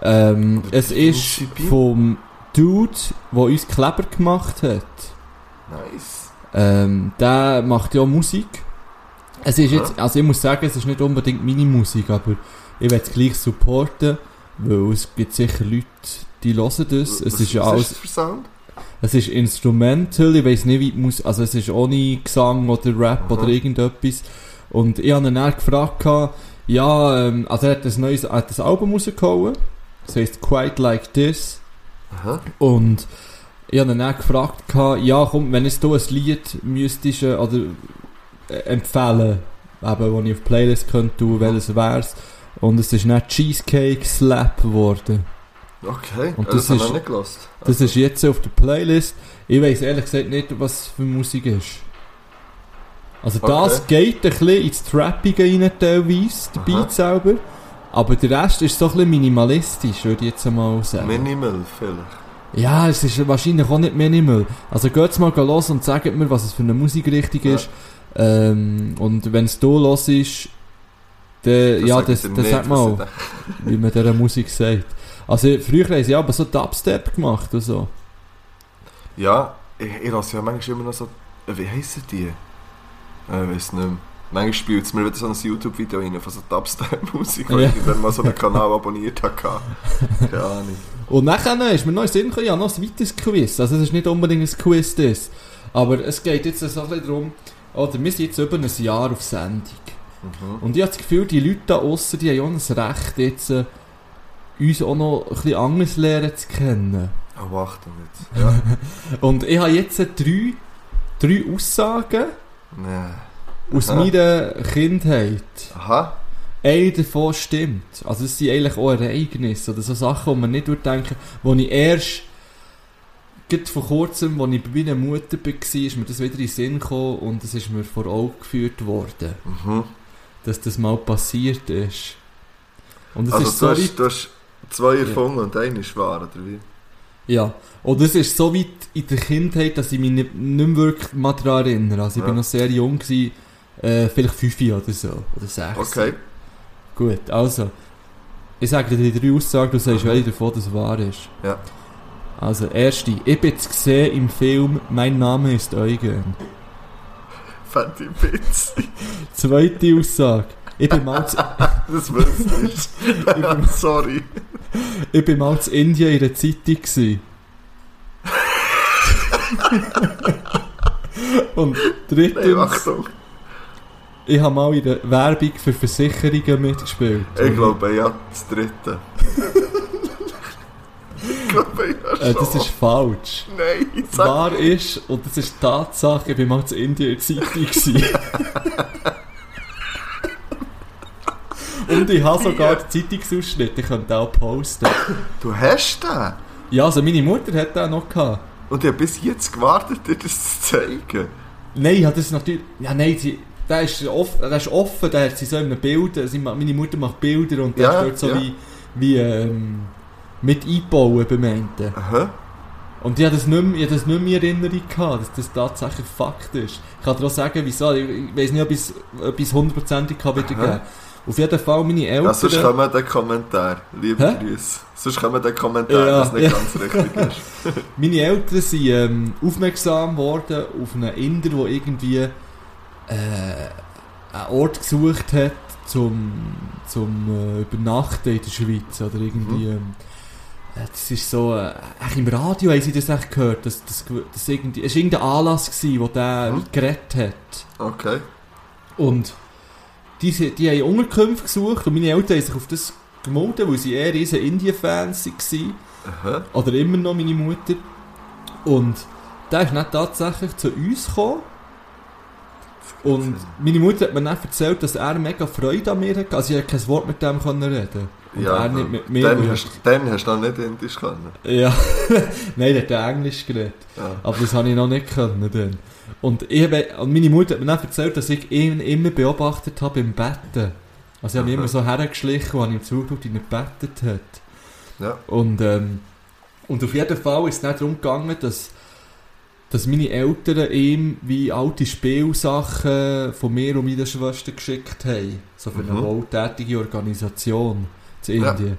Ähm, es ist vom Dude, der uns Kleber gemacht hat. nice. Ähm, der macht ja Musik. Es ist jetzt, also ich muss sagen, es ist nicht unbedingt meine Musik, aber ich werde es gleich supporten, weil es gibt sicher Leute, die hören das. Es ist ja alles, es ist Instrumental, ich weiß nicht wie die Musik, also es ist ohne Gesang oder Rap Aha. oder irgendetwas. Und ich habe ihn dann gefragt, ja, ähm, also er hat ein neues, er hat ein Album rausgehauen, das heisst Quite Like This. Aha. Und ich habe ihn dann gefragt, ja komm, wenn jetzt du ein Lied müsstest äh, oder äh, empfehlen, eben, das ich auf Playlist könnte tun, welches wär's? Und es ist nicht Cheesecake Slap geworden. Okay, Und das das, ist- nicht gelost. Das ist jetzt auf der Playlist. Ich weiß ehrlich gesagt nicht, was für Musik ist. Also das geht ein bisschen ins Trappige rein teilweise, der. Beat selber. Aber der Rest ist so ein bisschen minimalistisch, würde ich jetzt einmal sagen. Minimal vielleicht. Ja, es ist wahrscheinlich auch nicht minimal. Also geht's mal los und sagt mir, was es für eine Musikrichtung Ja. ist. Ähm, und wenn es du los ist, dann, ja, sag ich das, das nicht, sag was mal, ich denke. wie man dieser Musik sagt. Also früher haben sie aber so Dubstep gemacht und so. Ja, ich, ich lasse ja manchmal immer noch so... Wie heissen die? Äh, Ich weiß nicht mehr. Manchmal spielt es mir wieder so ein YouTube-Video rein von so Dubstep-Musik, wo Ja. ich dann mal so einen Kanal abonniert habe. Keine Ahnung. Und nachher ist mir noch in Sinn gekommen, ja, noch ein weiteres Quiz. Also es ist nicht unbedingt ein Quiz, das. Aber es geht jetzt so ein bisschen darum, oder wir sind jetzt über ein Jahr auf Sendung. Mhm. Und ich habe das Gefühl, die Leute da aussen, die haben ja ein Recht, jetzt äh, uns auch noch ein bisschen anders lernen zu kennen. Oh, Achtung jetzt. [laughs] Ja. Und ich habe jetzt äh, drei, drei Aussagen nee. aus Aha. meiner Kindheit. Aha. Eine davon stimmt. Also es sind eigentlich auch Ereignisse oder so Sachen, die man nicht durchdenken, wo ich erst gerade vor kurzem, als ich bei meiner Mutter war, ist mir das wieder in den Sinn gekommen und es ist mir vor Augen geführt worden, Mhm. Dass das mal passiert ist. Und es Also ist du, so hast, weit, du hast zwei erfunden und einer ist wahr, oder wie? ja, und es ist so weit in der Kindheit, dass ich mich nicht, nicht wirklich mal daran erinnere. Also ich Ja. bin noch sehr jung gewesen, äh, vielleicht fünf oder so, oder sechs. Okay. Gut, also. Ich sage dir die drei Aussagen, du sagst, Mhm. welche davon das wahr ist. Ja. Also, erste. Ich bin zu sehen im Film Mein Name ist Eugen. Fände ich witzig. Zweite Aussage. Ich bin mal zu, [laughs] Das wüsste ich. [laughs] Sorry. ich bin mal zu Indien in einer Zeitung gewesen. [laughs] Und Nein, drittens, Achtung. ich habe mal in der Werbung für Versicherungen mitgespielt. Ich glaube, ja, das dritte. Glaube, schon. Äh, das ist falsch. Nein, sag Wahr ist, und das ist Tatsache, ich bin mal zu Indien in der Zeitung. Und ich habe sogar den Zeitungsausschnitt, ich könnte auch posten. Du hast den. Ja, also meine Mutter hat den noch gehabt. Und ich habe bis jetzt gewartet, dir das zu zeigen. Nein, ich habe das natürlich... Ja, nein, sie, der, ist offen, der ist offen, der hat sie so in einem Bild, sie, meine Mutter macht Bilder und der Ja, ist dort so ja. wie, wie ähm, mit einbauen beim einen. Aha. Und ich habe das nicht mehr, ich das nicht mehr in Erinnerung gehabt, dass das tatsächlich Fakt ist. Ich kann dir auch sagen, wieso. Ich, ich weiß nicht, ob ich es etwas hundertprozentig kann wiedergeben Aha. Auf jeden Fall meine Eltern... Ja, sonst kommen der Kommentar. Liebe Hä? Grüße. Sonst kommen der Kommentar, Ja, dass nicht ja. ganz richtig ist. [laughs] [laughs] Meine Eltern sind ähm, aufmerksam geworden auf einen Inder, der irgendwie äh, einen Ort gesucht hat zum, zum äh, Übernachten in der Schweiz. Oder irgendwie. Mhm. Ähm, äh, das ist so. Äh, im Radio haben sie das echt gehört. Dass, dass, dass irgendwie, es war irgendein Anlass, gewesen, wo der Mhm. geredet hat. Okay. Und die, die haben Unterkünfte gesucht und meine Eltern haben sich auf das gemeldet, weil sie eher riesen Indien-Fans waren. Aha. Oder immer noch meine Mutter. Und der ist dann tatsächlich zu uns gekommen. Und meine Mutter hat mir dann erzählt, dass er mega Freude an mir hatte. Also ich konnte kein Wort mit dem reden. Und Ja, er nicht mit mir. dann hast, dann hast du noch nicht Indisch können. ja, [laughs] nein, der hat Englisch geredet. Ja. Aber das habe ich noch nicht können dann. Und, ich habe, und meine Mutter hat mir dann erzählt, dass ich ihn immer beobachtet habe im Betten. Also ich habe Aha. immer so hergeschlichen, als ich ihm zugeschaut wie er gebettet hat. Ja. Und, ähm, und auf jeden Fall ist es dann darum gegangen, dass dass meine Eltern ihm wie alte Spielsachen von mir und meiner Schwester geschickt haben. So für eine Mhm. wohltätige Organisation zu Ja. Indien.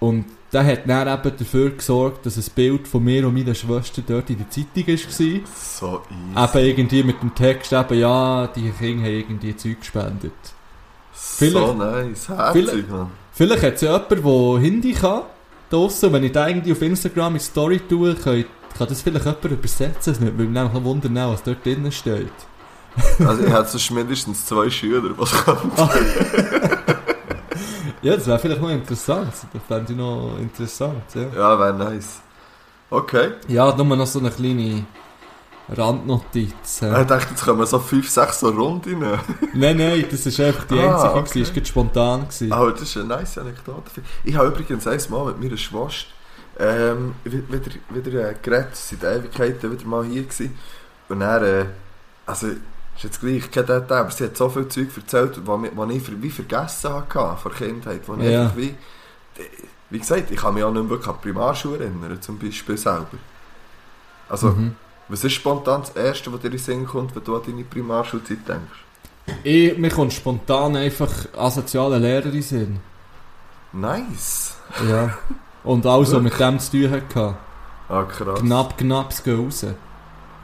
Und der hat dann eben dafür gesorgt, dass ein Bild von mir und meiner Schwester dort in der Zeitung war. So easy. Eben irgendwie mit dem Text, eben, ja, die Kinder haben irgendwie Zeug gespendet. so vielleicht- nice. Herzig, vielleicht- Mann. Vielleicht hat es ja jemand, der Hindi kann, draussen, wenn ich da irgendwie auf Instagram in Story tue, kann, kann das vielleicht jemand übersetzen. Es würde mich nämlich wundern, was dort drinnen steht. Also ich hätte mindestens zwei Schüler, was [laughs] kommt. [laughs] Ja, das wäre vielleicht noch interessant. Das fände ich noch interessant, ja. Ja, wäre nice. Okay. Ja, nur noch so eine kleine Randnotiz. Ich hä? dachte, jetzt kommen so fünf, sechs so Runden rein. [laughs] Nein, nein, das ist einfach die Ah, einzige, okay. gewesen, ist gerade spontan gewesen. Aber das ist eine nice Anekdote. Ich habe übrigens einmal mit meiner Schwester ähm, wi- wieder, wieder äh, geredet, seit Ewigkeiten wieder mal hier gewesen. Und er, äh, also, ist jetzt gleich, kein Detail, aber sie hat so viel Zeug erzählt, was ich wie vergessen hatte von Kindheit. Wo ich Ja. einfach wie, wie gesagt, ich kann mich auch nicht mehr wirklich an die Primarschule erinnern, zum Beispiel selber. Also, Mhm. was ist spontan das Erste, was dir in den Sinn kommt, wenn du an deine Primarschulzeit denkst? Ich, mir kommt spontan einfach asoziale Lehrer in Sinn. Nice! Ja. [laughs] Und alles, was mit dem zu tun hatte. Ah, krass. Knapp, knapp, es geht raus.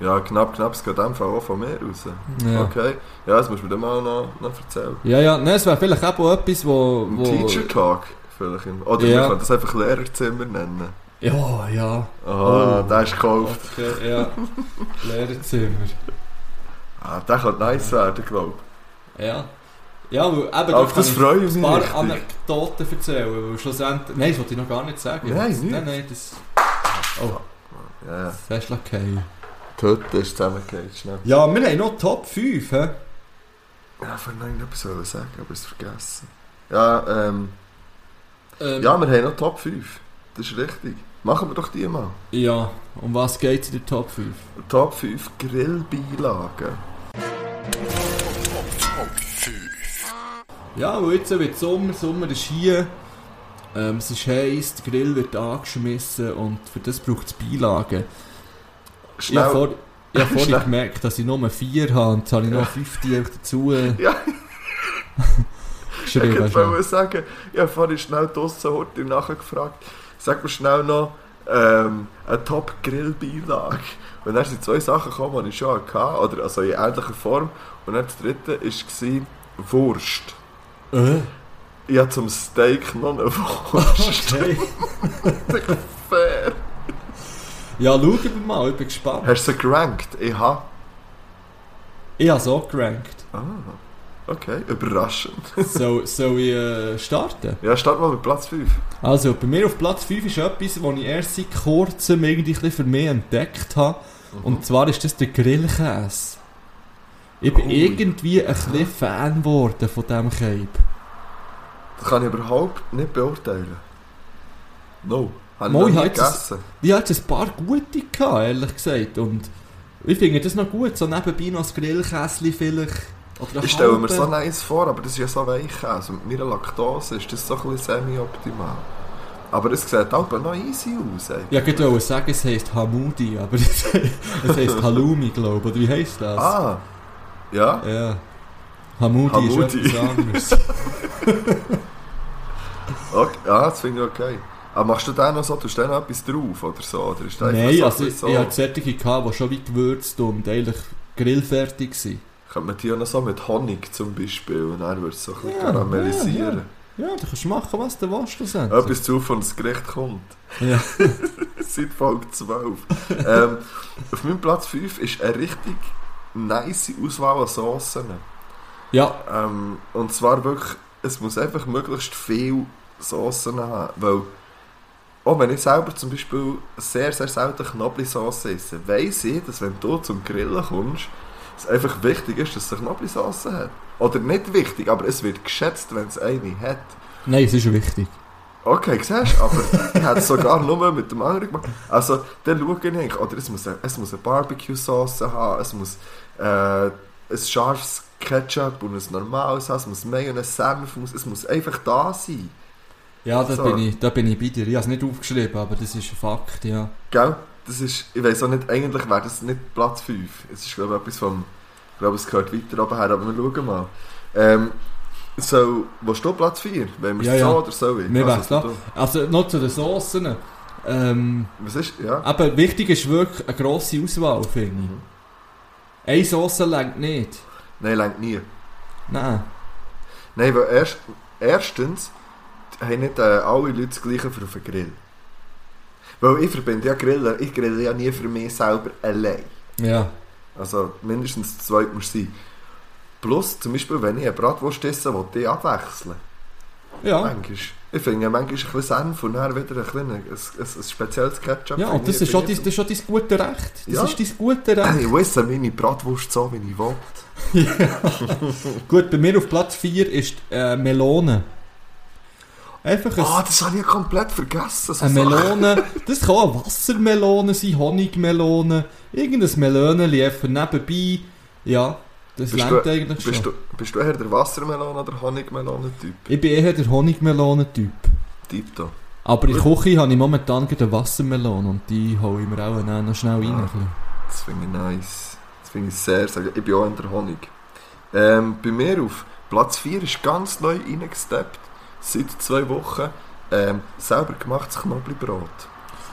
Ja, knapp, knapp, es geht Fall auch von mir raus. Ja. Okay. Ja, das musst du mir dann mal noch, noch erzählen. Ja, ja, nein, es wäre vielleicht auch etwas, wo... Ein wo Teacher Talk vielleicht. Oder Ja. wir können das einfach Lehrerzimmer nennen. Ja, ja. Ah, Oh. der ist gekauft. Okay, ja. Lehrerzimmer. [laughs] Ah, der könnte nice werden, glaube Ja. Ja, weil eben Auf das kann freue ich ein mich paar richtig. Anekdoten erzählen, weil schlussendlich... Nein, das wollte ich noch gar nicht sagen. Nein, nicht. Nein, nein, das... Oh, ich. Ja, ja. das ist okay. Die Hütte ist zusammengefallen, schnell. Ja, wir haben noch Top 5, hä? Ja, ich wollte noch irgendetwas wollen sagen, aber ich habe es vergessen. Ja, ähm, Ähm, ja, wir haben noch Top 5. Das ist richtig. Machen wir doch die mal. Ja, um was geht es in der Top 5? Top 5 Grillbeilagen. Ja, und jetzt wird Sommer, Sommer ist hier. Ähm, es ist heiß, der Grill wird angeschmissen und für das braucht es Beilagen. Ich Schnell. habe vor, ich habe vorhin [laughs] Schnell. gemerkt, dass ich nur vier habe und jetzt habe ich noch fünf die dazu äh, [laughs] Ja. [laughs] Ich geschrieben. wollte schon. mal sagen, ich habe vorhin schnell draussen heute nachgefragt, sag mir schnell noch ähm, eine Top-Grill-Beilage. Und dann sind zwei Sachen gekommen, die ich schon hatte, oder also in ähnlicher Form. Und dann das dritte war Wurst. Äh? Ich habe zum Steak noch eine Wurst. Okay. Ja, schauen wir mal, ich bin gespannt. Hast du sie gerankt? Ich habe. Ich habe auch gerankt. Ah, okay, überraschend. [laughs] So, soll ich äh, starten? Ja, start mal mit Platz 5. Also, bei mir auf Platz 5 ist etwas, das ich erst seit kurzem irgendwie ein bisschen für mich entdeckt habe. Und zwar ist das der Grillkäse. Ich bin Ui. irgendwie ein bisschen Fan geworden von diesem Cape. Das kann ich überhaupt nicht beurteilen. No. Habe ich hatte ein paar gute, gehabt, ehrlich gesagt. Und ich finde das noch gut, so nebenbei noch das Grillkäse vielleicht. Oder Ich stelle mir so nice vor, aber das ist ja so weich. Also mit meiner Laktose ist das so ein bisschen semi-optimal. Aber es sieht auch noch easy aus. Ey. Ja, ich wollte sagen, es heisst Hamudi, aber [laughs] es, heisst [laughs] Halloumi, glaube ich. Oder wie heisst das? Ah, ja. Ja. Hamudi, Hamudi. ist etwas anderes. [laughs] Okay. Ja, das finde ich okay. Aber machst du da noch so, tust du da noch etwas drauf oder so? Oder ist Nein, einfach also so, ich, so? ich hatte solche, gehabt, die schon wie gewürzt und eigentlich grillfertig waren. Könnte man die auch noch so mit Honig zum Beispiel und dann würde es so ein bisschen Ja, karamellisieren. Ja, du kannst machen, was du willst. Etwas zu von das Gericht kommt. Ja. [laughs] Seit Folge 12. ähm, auf meinem Platz 5 ist eine richtig nice Auswahl an Soßen. ja, Ähm, und zwar wirklich, es muss einfach möglichst viel Soßen haben. Weil, auch wenn ich selber zum Beispiel sehr, sehr selten Knoblauchsauce esse, weiss ich, dass wenn du zum Grillen kommst, es einfach wichtig ist, dass es eine Knoblauchsauce hat. Oder nicht wichtig, aber es wird geschätzt, wenn es eine hat. nein, es ist wichtig. Okay, siehst du, aber ich hätte es sogar nur mit dem anderen gemacht. Also, dann schaue ich eigentlich, oder es muss, eine- es muss eine Barbecue-Sauce haben, es muss äh, ein scharfes Ketchup und ein normales haben, es muss Mayonnaise, Senf, es muss einfach da sein. Ja, da, So. bin ich, da bin ich bei dir. Ich habe es nicht aufgeschrieben, aber das ist ein Fakt, ja. Gell? das ist, ich weiß auch nicht, eigentlich wäre das nicht Platz 5. Es ist, glaube ich, etwas vom, ich glaube, es gehört weiter oben her, aber wir schauen mal. Ähm, so, wo steht Platz 4? Wenn wir Ja, es ja. so oder so wollen? Wir Also, du- Also noch zu den Soßen. Ähm, Was ist, ja? aber wichtig ist wirklich eine grosse Auswahl, finde ich. Eine Soße längt nicht. Nein, längt nie. Nein. Nein, weil erst, erstens haben nicht äh, alle Leute das Gleiche für auf den Grill. Weil ich verbinde ja Grillen, ich grille ja nie für mich selber allein. Ja. Also mindestens zu zweit muss sein. Plus, zum Beispiel, wenn ich eine Bratwurst esse, will ich abwechseln. Ja. Manchmal. Ich finde manchmal ein bisschen Senf und dann wieder ein, ein, ein, ein spezielles Ketchup. Ja, und das ist, schon dein, das ist schon dein gute Recht. Das Ja. ist dein gute Recht. Ich esse meine Bratwurst so, wie ich will. [laughs] Gut, bei mir auf Platz 4 ist äh, Melone. Einfach ein, Ah, das habe ich ja komplett vergessen. So eine. Melone. [laughs] Das kann auch Wassermelone sein, Honigmelone. Irgendein Meloneli einfach nebenbei. Ja, das Bist längt du, eigentlich bist, schon. du, bist du eher der Wassermelone- oder Honigmelone-Typ? Ich bin eher der Honigmelone-Typ. Tito. Aber in der Küche habe ich momentan gerade eine Wassermelone und die hole ich mir auch dann noch schnell rein. Ah. Das finde ich nice. Das finde ich sehr, sehr Ich bin auch in der Honig. Ähm, bei mir auf Platz 4 ist ganz neu reingesteppt. Seit zwei Wochen. Ähm, selber gemachtes Knoblauchbrot.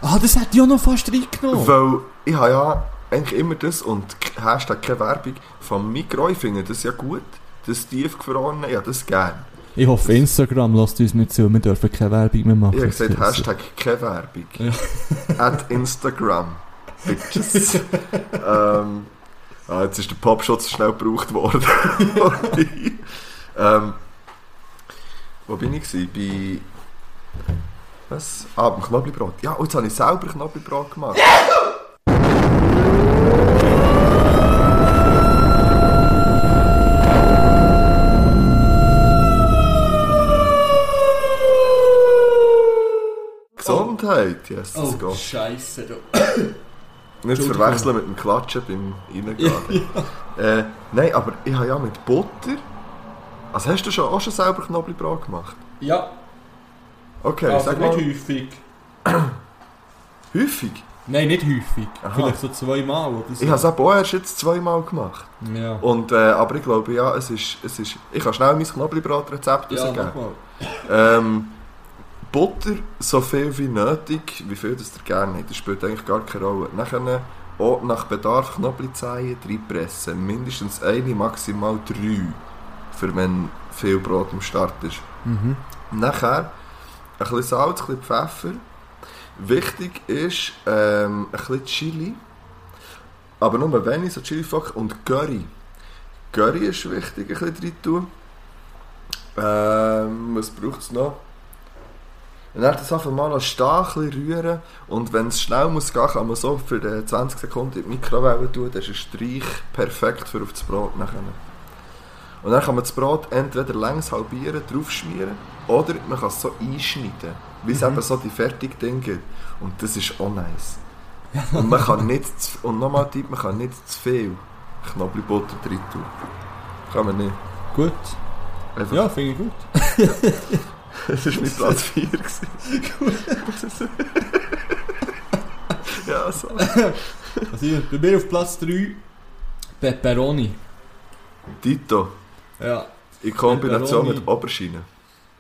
Ah, das ich auch noch fast reingenommen. Weil ich habe ja eigentlich immer das und Hashtag keine Werbung vom Mikro. Ich finde das ja gut. Das tiefgefrorene, ja das gern. Ich hoffe, Instagram lässt uns nicht zu. Wir dürfen keine Werbung mehr machen. Ich habe gesagt Hashtag keine Werbung. Ja. [laughs] At Instagram. Bitches. ähm, ah, jetzt ist der Popschutz schnell gebraucht worden. [laughs] ähm, wo bin ich gewesen? Bei... Was? Ah, beim Knoblauchbrot. Ja, und jetzt habe ich selber Knoblauchbrot gemacht. Gesundheit, yes, Oh, geht. Scheiße. du. [coughs] Nicht zu verwechseln mit dem Klatschen beim Reingehen. [laughs] äh, nein, aber ich habe ja mit Butter... Also hast du schon, auch schon selber Knoblauchbrot gemacht? Ja, Okay, also sag nicht mal. häufig. [clears throat] Häufig? Nein, nicht häufig. Aha. Vielleicht so zweimal oder so. Ich habe es auch erst jetzt zweimal gemacht. Ja. Und, äh, aber ich glaube, ja, es ist, es ist... Ich kann schnell mein Knoblauchbrot-Rezept Ja, rausgeben. Ähm, Butter so viel wie nötig, wie viel das ihr gerne habt, das spielt eigentlich gar keine Rolle. Nachher auch nach Bedarf Knoblauchzehen reinpressen. Mindestens eine, maximal drei, für wenn viel Brot am Start ist. Mhm. Nachher ein bisschen Salz, ein bisschen Pfeffer. Wichtig ist ähm, ein bisschen Chili. Aber nur wenig, so Chili Flock und Curry. Curry ist wichtig, ein bisschen rein tun. Ähm, was braucht es noch? Und dann das einfach mal bisschen rühren. Und wenn es schnell muss gehen, kann man so für äh, 20 Sekunden in die Mikrowelle tun. Das ist ein Streich perfekt für auf das Brot nachher. Und dann kann man das Brot entweder längs halbieren, draufschmieren, oder man kann es so einschneiden, wie es eben so die fertigen Dinge gibt. Und das ist auch nice. [laughs] Und man kann nicht, zu, und nochmal Tipp, man kann nicht zu viel Knoblauchbutter drin tun. Kann man nicht. Gut. Einfach, Ja, finde ich gut. [laughs] Das war mein Platz 4. gewesen. [laughs] ja, so. Also bei mir auf Platz 3 Pepperoni. Dito, Ja. in Kombination mit Oberschiene.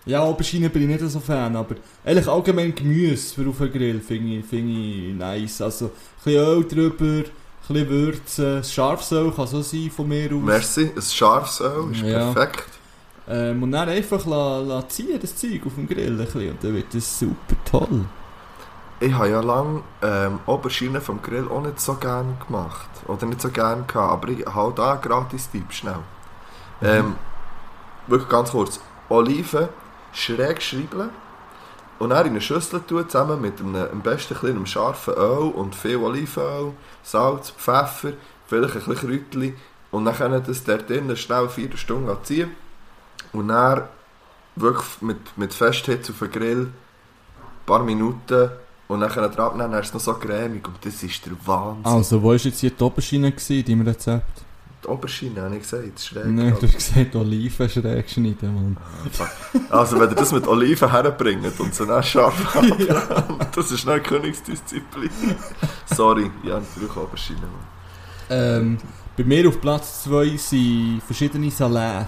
Ja, Aubergine bin ich nicht so Fan, aber eigentlich allgemein Gemüse für auf den Grill finde ich, finde ich nice. Also ein bisschen Öl drüber, ein bisschen Würzen, das Scharfsöl kann so sein von mir aus. Merci, ein scharfes Öl ist Ja. perfekt. Ähm, und dann einfach la, la ziehen, das Zeug auf dem Grill ein bisschen, und dann wird das super toll. Ich habe ja lange ähm, Oberschiene vom Grill auch nicht so gern gemacht. Oder nicht so gern gehabt. Aber ich habe da einen Gratis-Tipp, schnell. Ähm, wirklich ganz kurz. Oliven schräg schreiben und dann in eine Schüssel tun, zusammen mit einem, am besten ein einem scharfen Öl und viel Olivenöl, Salz, Pfeffer, vielleicht ein bisschen Kräutchen und dann können das dort drinnen schnell vier Stunden ziehen und dann wirklich mit, mit Festhitze auf den Grill ein paar Minuten und dann können wir abnehmen, dann ist es noch so cremig und das ist der Wahnsinn. Also, wo war jetzt hier die gewesen, in deinem Rezept? Die Oberschiene, habe ich gesagt, schräg. Nein, du hast gesagt, Oliven schräg schneiden, Mann. Also wenn ihr das mit Oliven herbringt und sie dann scharf [laughs] habt, das ist nicht Königsdisziplin. Sorry, ja, natürlich Oberschiene. Mann. Ähm, bei mir auf Platz 2 sind verschiedene Salate.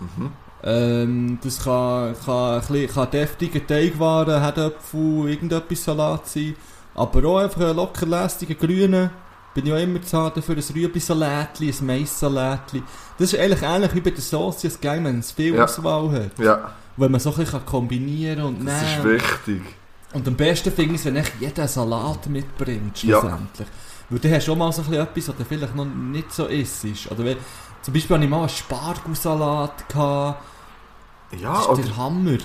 Mhm. Ähm, das kann, kann, bisschen, kann deftige Teigwaren, Herdöpfel, irgendetwas Salat sein. Aber auch einfach ein locker lästiger grüner. Bin ich auch immer haben für ein Rüebli-Salätli, ein Mais-Salätli. Das ist eigentlich ähnlich wie bei der Sauce, als Gang, wenn es viel Ja. Auswahl hat. Ja, Wenn man so ein bisschen kombinieren kann und das ist nehmen. wichtig. Und am besten finde ich es, wenn echt jeder einen Salat mitbringt, Ja. schlussendlich. Weil dann hast du auch mal so ein bisschen etwas, was dann vielleicht noch nicht so ist. Oder wenn, zum Beispiel hatte ich mal einen Spargelsalat. gehabt. Ja, Das ist oder, der Hammer.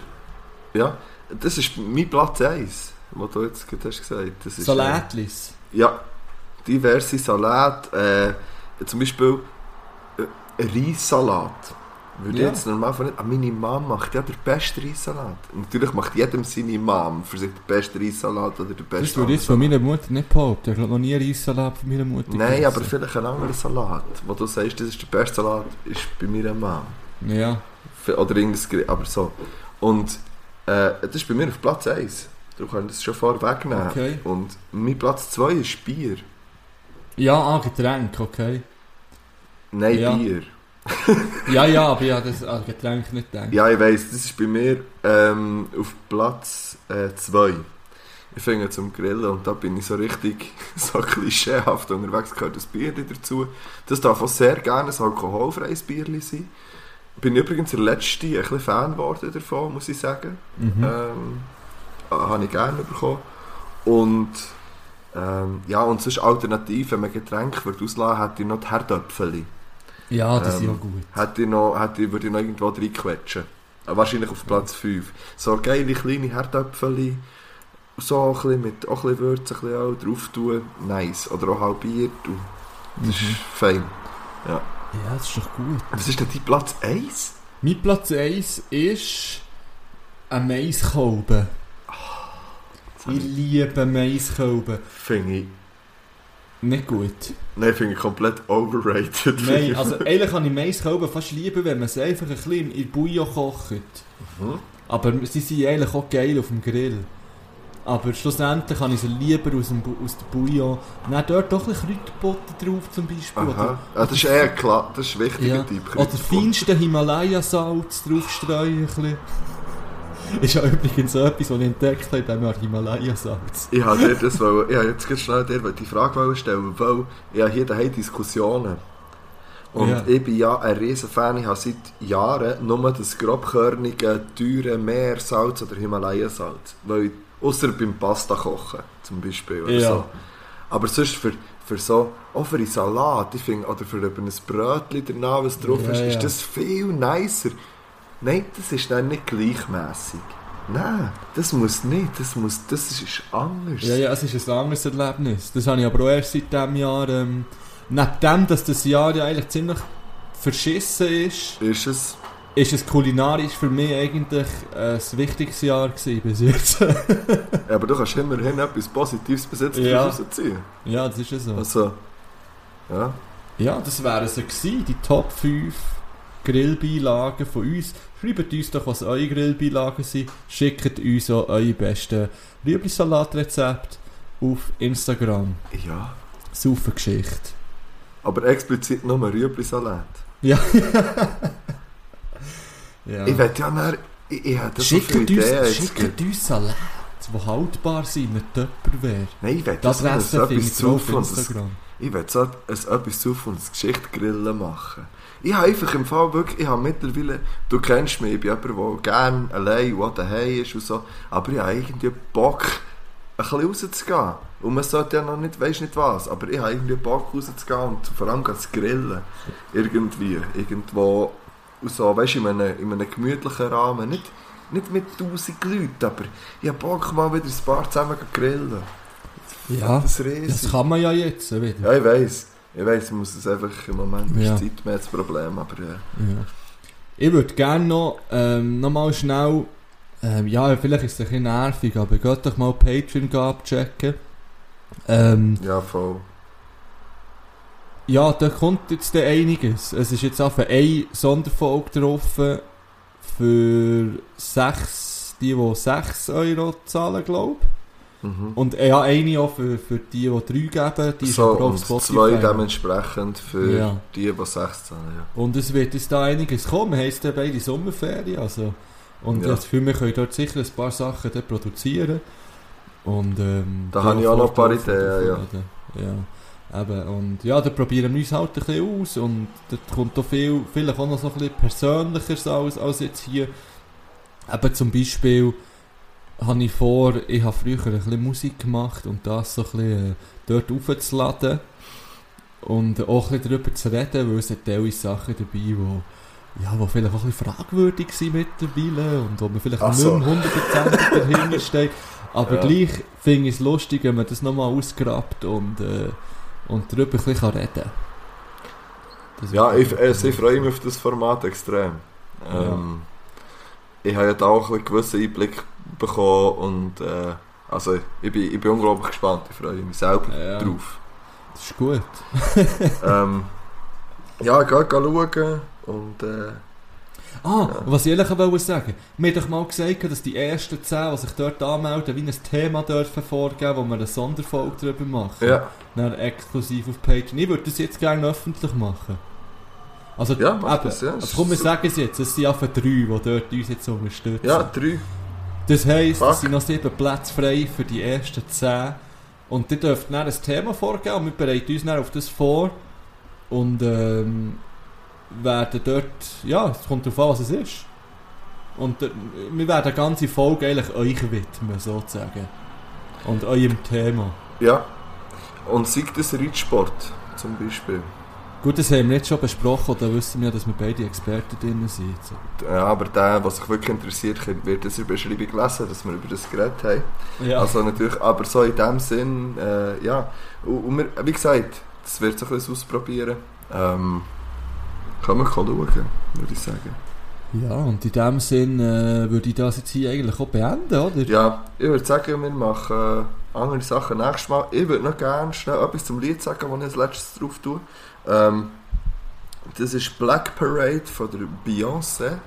ja, das ist mein Platz 1, was du jetzt gerade hast gesagt. Das ist, Salatlis. Äh, ja, diverse Salat. Äh, zum Beispiel äh, Reissalat. Würde ich Ja. jetzt normal von nicht. Ah, meine Mom macht ja den besten Reissalat. Natürlich macht jedem seine Mom für sich den besten Reissalat oder den Das besten würde ich jetzt von meiner Mutter nicht behaupten. Ich habe noch nie einen Reissalat von meiner Mutter Nein, gegessen. aber vielleicht ein anderer Salat. Wo du sagst, das ist der beste Salat, ist bei meiner Mom. Ja. Oder irgendein Gericht, aber so. Und äh, das ist bei mir auf Platz 1. Du kannst das schon vorwegnehmen. Okay. Und mein Platz 2 ist Bier. Ja, ah, Getränk, okay. Nein, Ja. Bier. [laughs] Ja, ja, aber ja, das an Getränk nicht denken. Ja, ich weiss, das ist bei mir ähm, auf Platz 2. ich finde zum Grillen und da bin ich so richtig [laughs] so klischeehaft unterwegs, gehört das Bier dazu. Das darf auch sehr gerne ein alkoholfreies Bier sein. Bin übrigens der letzte ein bisschen Fan geworden davon, muss ich sagen. Mhm. Ähm, äh, habe ich gerne bekommen. Und ähm, ja, und sonst alternativ, wenn man Getränke würde auslassen hätte ich noch die Herdöpfeli. Ja, die sind ähm, ja gut. Hätte ich noch, hätte ich, würde ich noch irgendwo reinquetschen. Äh, Wahrscheinlich auf Platz 5. So geile kleine Herdöpfeli. So ein bisschen mit auch ein bisschen Würze ein bisschen auch drauf tun. Nice. Oder auch halbiert. Und das ist Mhm. fein. Ja, das ist doch gut. Was ist denn dein Platz 1? Mein Platz 1 ist ein Maiskolben. Ich liebe Maiskolben. Finde ich... Nicht gut. Nein, finde ich komplett overrated. Nein, also eigentlich kann ich Maiskolben fast lieber, wenn man sie einfach ein bisschen in Bouillon kocht. Mhm. Aber sie sind eigentlich auch geil auf dem Grill. Aber schlussendlich kann ich sie lieber aus, dem, aus der Bouillon. Dann dort doch ein bisschen Kräuterbutter drauf zum Beispiel. Aha. Ja, das ist eher klar. Das ist ein wichtiger Ja. Typ. Oder feinste Himalaya-Salz draufstreuen. ein bisschen. [laughs] Ist ja übrigens so etwas, was ich entdeckt habe, in diesem Himalaya-Salz. Ich habe dir das wollen, ich jetzt ganz schnell dir die Frage stellen, weil ich hier daheim Diskussionen. Und Ja. ich bin ja ein riesen Fan, ich habe seit Jahren nur das grobkörnige, teure Meersalz oder Himalaya-Salz. Weil ich, ausser beim Pasta kochen, zum Beispiel. Oder Ja. so. Aber sonst für, für so, auch für einen Salat, ich finde, oder für ein Brötchen danach, was drauf Ja, ist, ist das viel nicer. Nein, das ist dann nicht gleichmäßig. Nein, das muss nicht, das muss, das ist anders. Ja, ja, es ist ein anderes Erlebnis. Das habe ich aber auch erst seit diesem Jahr. Ähm, neben dem, dass das Jahr ja eigentlich ziemlich verschissen ist, Ist es? ist es kulinarisch für mich eigentlich ein wichtiges Jahr gewesen bis jetzt. [laughs] Ja, aber du kannst immerhin etwas Positives bis jetzt Ja. rausziehen. ja, das ist ja so. Also, ja. Ja, das wären so gewesen, die Top 5 Grillbeilagen von uns. Schreibt uns doch, was eure Grillbeilagen sind. Schickt uns auch eure besten Rüebli-Salatrezepte auf Instagram. Ja. Super Geschichte. Aber explizit nur Rüebli-Salat. Ja. [laughs] ja. Ich will ja nachher... Ich, ich hätte so schickt, Ideen uns, schickt uns Salate, die haltbar sind mit Tupperware. Nein, ich will Das das Rest so finde etwas zu auf. Instagram. Ich will so ein- etwas zu von uns Geschichtgrillen machen. Ich habe einfach im Fall wirklich, ich habe mittlerweile, du kennst mich, ich bin jemand, der gerne allein und daheim ist und so, aber ich habe irgendwie Bock, ein bisschen rauszugehen. Und man sollte ja noch nicht, weiss nicht was, aber ich habe irgendwie Bock rauszugehen und vor allem zu grillen. Irgendwie, irgendwo, und so, weißt du, in einem, in einem gemütlichen Rahmen. Nicht, nicht mit tausend Leuten, aber ich habe Bock mal wieder ein paar zusammen zu grillen. Ja, Das das kann man ja jetzt wieder. Ja, ich weiß. Ich weiß, ich muss es einfach im Moment Ja. ist Zeit mehr das Problem, aber ja. Ja. Ich würde gerne noch, ähm, noch mal schnell, ähm, ja, vielleicht ist es ein bisschen nervig, aber geht doch mal Patreon abchecken. Ähm, Ja, voll. Ja, da kommt jetzt einiges. Es ist jetzt einfach eine Sonderfolge drauf für sechs, die, die 6 Euro zahlen, glaube ich. Mhm. Und äh, ja, eine auch für, für die, die 3 geben, die ist so, aber auf und Spotify. zwei dementsprechend für Ja. die, die 6 zahlen. Ja. Und es wird jetzt da einiges kommen. Jetzt dann beide Sommerferien. Also. Und Ja. das Gefühl, wir können dort sicher ein paar Sachen produzieren. Und, ähm, Da habe ich auch noch ein paar Ideen, ja. ja. Eben, und ja, da probieren wir uns halt ein bisschen aus und da kommt auch viel, vielleicht auch noch so ein bisschen persönlicheres als, als jetzt hier. Eben zum Beispiel habe ich vor, ich habe früher ein bisschen Musik gemacht und das so ein bisschen äh, dort aufzuladen und auch ein bisschen darüber zu reden, weil es hat teilweise Sachen dabei, die ja, wo vielleicht auch ein bisschen fragwürdig sind mittlerweile und wo man vielleicht Ach nicht so. mehr hundertprozentig dahinter [laughs] steht. Aber Ja. gleich finde ich es lustig, wenn man das nochmal ausgrabt und, äh, und darüber ein bisschen kann reden Das Ja, ich, also ich freue mich auf das Format extrem. Ähm, Ich habe ja da auch einen gewissen Einblick bekommen und äh, also ich bin, ich bin unglaublich gespannt, ich freue mich selber Ja. drauf. Das ist gut. [laughs] ähm, ja, geh, geh schauen und äh, Ah, Ja. was ich ehrlich wollte sagen, wir haben doch mal gesagt, dass die ersten 10, die sich dort anmelden, wie ein Thema dürfen vorgeben, wo wir eine Sonderfolge darüber machen. ja, Dann exklusiv auf Patreon. Ich würde das jetzt gerne öffentlich machen. Also, Ja, mach eben, das, ja. also komm, wir sagen es jetzt, es sind einfach drei, die dort uns jetzt unterstützen. ja, drei. Das heisst, es sind noch sieben Plätze frei für die ersten zehn. Und ihr dürft dann ein Thema vorgeben und wir bereiten uns dann auf das vor. Und ähm, werden dort, ja, es kommt darauf an, was es ist. Und äh, wir werden eine ganze Folge eigentlich euch widmen, sozusagen. Und eurem Thema. Ja. Und sei das Reitsport zum Beispiel. Gut, das haben wir jetzt schon besprochen, da wissen wir ja, dass wir beide Experten drin sind. Ja, aber der, der sich wirklich interessiert, wird das in der Beschreibung lesen, dass wir über das geredet haben. Ja. Also natürlich, aber so in dem Sinn, äh, ja. Und, wir, wie gesagt, das wird sich ein bisschen ausprobieren. Ähm, kann man schauen, würde ich sagen. ja, und in dem Sinn äh, würde ich das jetzt hier eigentlich auch beenden, oder? Ja, ich würde sagen, wir machen andere Sachen nächstes Mal. Ich würde noch gerne schnell etwas zum Lied sagen, das ich als letztes drauf tue. Ähm, das ist Black Parade von der Beyoncé.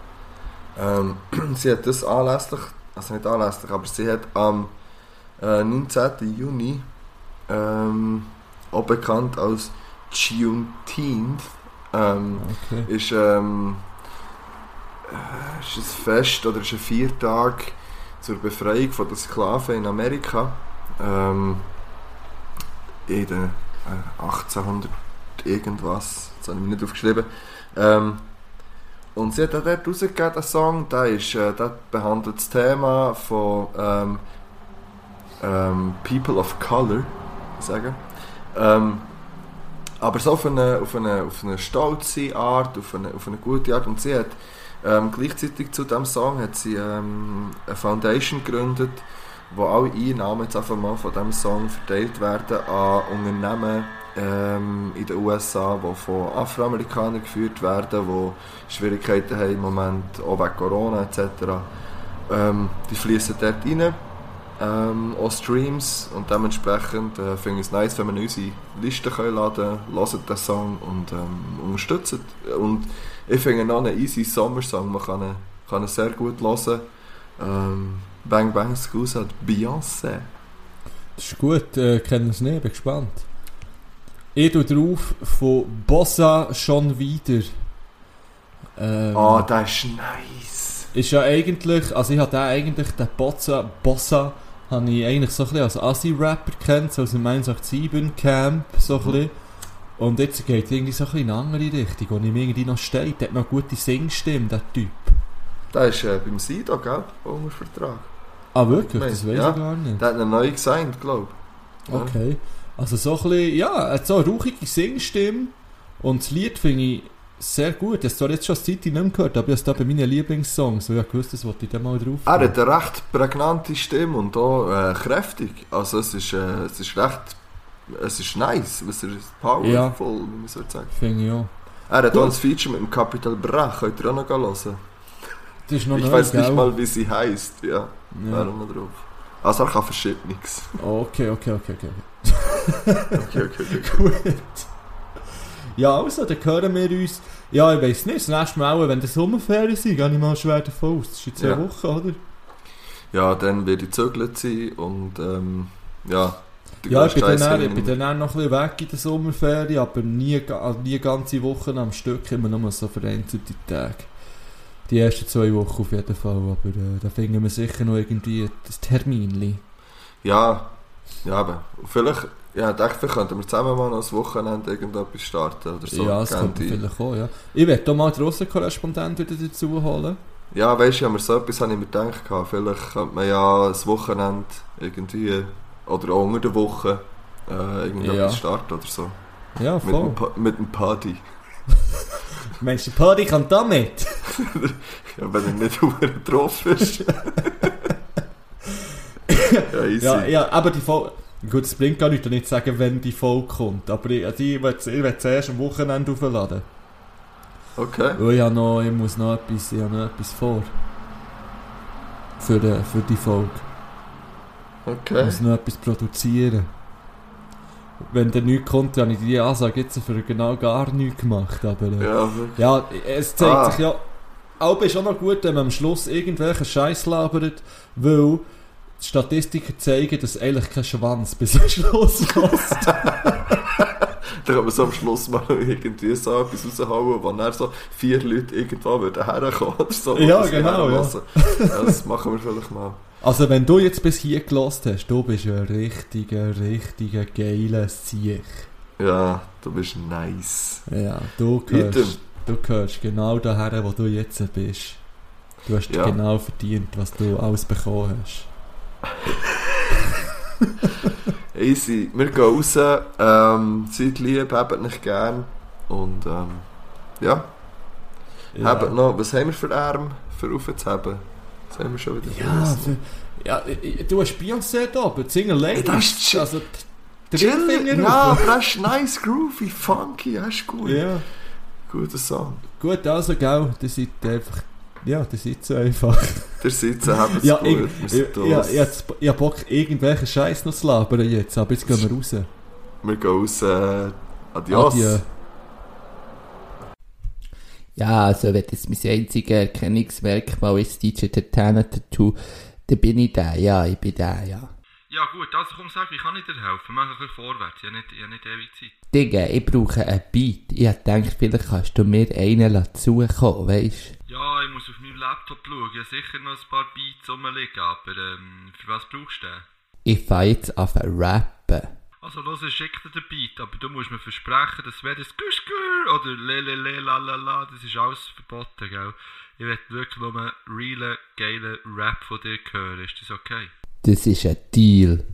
Ähm, [clears throat] sie hat das anlässlich, also nicht anlässlich, aber sie hat am äh, 19. Juni, ähm, auch bekannt als Juneteenth, ähm, Okay. ist, ähm, äh, ist ein Fest oder ist ein Viertag zur Befreiung von der Sklaven in Amerika. Ähm, in den äh, 1800 irgendwas, das habe ich mir nicht aufgeschrieben. Ähm, und sie hat auch dort rausgegeben, den Song, der, ist, äh, der behandelt das Thema von ähm, ähm, People of Color, sagen. Ähm, aber so auf eine, auf eine, auf eine stolze Art, auf eine, auf eine gute Art. Und sie hat ähm, gleichzeitig zu diesem Song hat sie ähm, eine Foundation gegründet, wo alle Einnahmen jetzt einfach mal von diesem Song verteilt werden an Unternehmen ähm, in den USA, die von Afroamerikanern geführt werden, die Schwierigkeiten haben im Moment, auch wegen Corona etc. Ähm, die fließen dort rein ähm, auch Streams und dementsprechend äh, finde ich es nice, wenn wir unsere Liste können laden können, hören den Song und ähm, unterstützen. Und ich finde noch einen easy Sommersong, man kann ihn, kann ihn sehr gut hören. Ähm, Bang Bang Schools hat Beyoncé. Das ist gut, äh, kennen es nicht, bin gespannt. Ich tue drauf von Bossa schon wieder. Ähm, Ah, das ist nice. Ist ja eigentlich, also ich habe eigentlich, den Bossa, Bossa, habe ich eigentlich so ein bisschen als Assi-Rapper kennt, so aus dem 187 Camp, so ein bisschen. Und jetzt geht es irgendwie so ein bisschen in eine andere Richtung, wo ihm irgendwie noch steht. Der hat noch gute Singstimme, der Typ. Der ist äh, beim Sido, gell? Unter Vertrag. Ah, wirklich? Das weiß Ja. ich gar nicht. Der hat einen neu gesigned, glaube ich. Ja. Okay. Also so ein bisschen, ja, hat so eine rauchige Singstimme und das Lied finde ich sehr gut. Ich habe jetzt schon eine Zeit nicht mehr gehört, aber ich habe es da bei meinen Lieblingssongs, weil ich gewusst, das wollte ich dann mal drauf. Er hat eine recht prägnante Stimme und auch äh, kräftig. Also es ist, äh, es ist recht... Es ist nice, es ist powerful, Ja. wie man so sagen. Finde ich auch. Er hat Gut. auch ein Feature mit dem Capital Bra, könnt ihr auch noch hören. Das ist noch Ich weiß nicht mal, wie sie heisst. Ja, Ja. wäre noch drauf. Also er kann verschieden nichts. Okay, okay, okay, okay. Okay, okay, okay. [laughs] Gut. Ja, also, dann hören wir uns. Ja, ich weiß nicht, das nächste Mal, auch, wenn der Sommerferien sind, gehe ich mal schwer davon aus. Das ist in zwei Ja. Wochen, oder? Ja, dann werde ich gezögert sein und ähm, ja. Ja, ich bin, dann, ich bin in- dann auch noch ein bisschen weg in der Sommerferien, aber nie, also nie ganze Wochen am Stück, immer nur so vereinzelte Tage. Die ersten zwei Wochen auf jeden Fall, aber äh, da finden wir sicher noch irgendwie das Terminli. Ja, ja, aber vielleicht, ja, ich vielleicht könnten wir zusammen mal das Wochenende irgendetwas starten oder so. ja, das ihr? vielleicht auch, ja. Ich werde hier mal den Russenkorrespondent wieder dazu holen. Ja, weißt du, ja, so etwas habe ich mir gedacht, vielleicht könnte man ja das Wochenende irgendwie, oder auch unter der Woche, äh, irgendetwas Ja. starten oder so. Ja, Mit voll. dem, Pa- mit dem Party. Meinst du, der Party kann da mit? [laughs] Ja, wenn er nicht [laughs] drauf ist. [laughs] ja, easy. Ja, ja, aber die Folge... Gut, es bringt gar nichts, nicht zu sagen, wenn die Folge kommt. Aber ich, also ich ich will zuerst am Wochenende aufladen. Okay. Weil ich, habe noch, ich muss noch etwas, ich habe noch etwas vor. Für, die- für die Folge. Ich Okay. muss noch etwas produzieren. Wenn da nichts kommt, dann habe ich die Ansage jetzt für genau gar nichts gemacht. Aber äh, Ja, wirklich. ja, es zeigt Ah. sich ja... Aber ist auch noch gut, wenn man am Schluss irgendwelchen Scheiß labert, weil die Statistiken zeigen, dass eigentlich kein Schwanz bis zum Schluss passt. [laughs] Da kann man so am Schluss mal irgendwie so etwas raushauen, wo dann so vier Leute irgendwo würden herkommen oder so. Ja, genau, ja. ja. Das machen wir vielleicht mal. Also wenn du jetzt bis hier gelost hast, du bist ein richtiger, richtiger geiler Sieg. Ja, du bist nice. Ja, du Item. gehörst, du gehörst genau daher, wo du jetzt bist. Du hast Ja. genau verdient, was du alles bekommen hast. [laughs] Easy. Wir gehen raus. Ähm, seid lieb, habt nicht gern. Und ähm, ja, habt noch, was haben wir für Arme für aufzuheben? Das haben wir schon wieder Ja, für, ja, du hast da, aber die Single Ladies. Ja, das ist also der Ringfinger ja, das ist nice, groovy, funky, das ist gut. ja. Guter Song. Gut, also, gell, das seid einfach, ja, das seid so einfach. Der Sitzen haben es Ja, gut, ich, wir ich, ich, los. ich, ich, ich hab Bock, irgendwelchen Scheiß noch zu labern jetzt, aber jetzt gehen wir raus. Wir gehen raus. Äh, adios. Adieu. Ja, also wenn das mein einziges Erkennungsmerkmal ist, DJ Tatana Tattoo, dann bin ich da, ja, ich bin da, ja. Ja gut, also komm sag, wie kann ich dir helfen? Mach ein bisschen vorwärts, ich habe nicht, ich habe nicht ewig Zeit. Digga, ich brauche einen Beat. Ich hab gedacht, vielleicht kannst du mir einen dazukommen, weisst ja, ich muss auf meinem Laptop schauen. Ich habe sicher noch ein paar Beats rumliegen, aber ähm, für was brauchst du den? Ich fange jetzt an rappen. Also los, ich schicke dir den Beat, aber du musst mir versprechen, das wenn das Güschgür oder lelele la la das ist alles verboten, gell? Ich will wirklich nur einen realen, geilen Rap von dir hören. Ist das okay? Das ist ein Deal.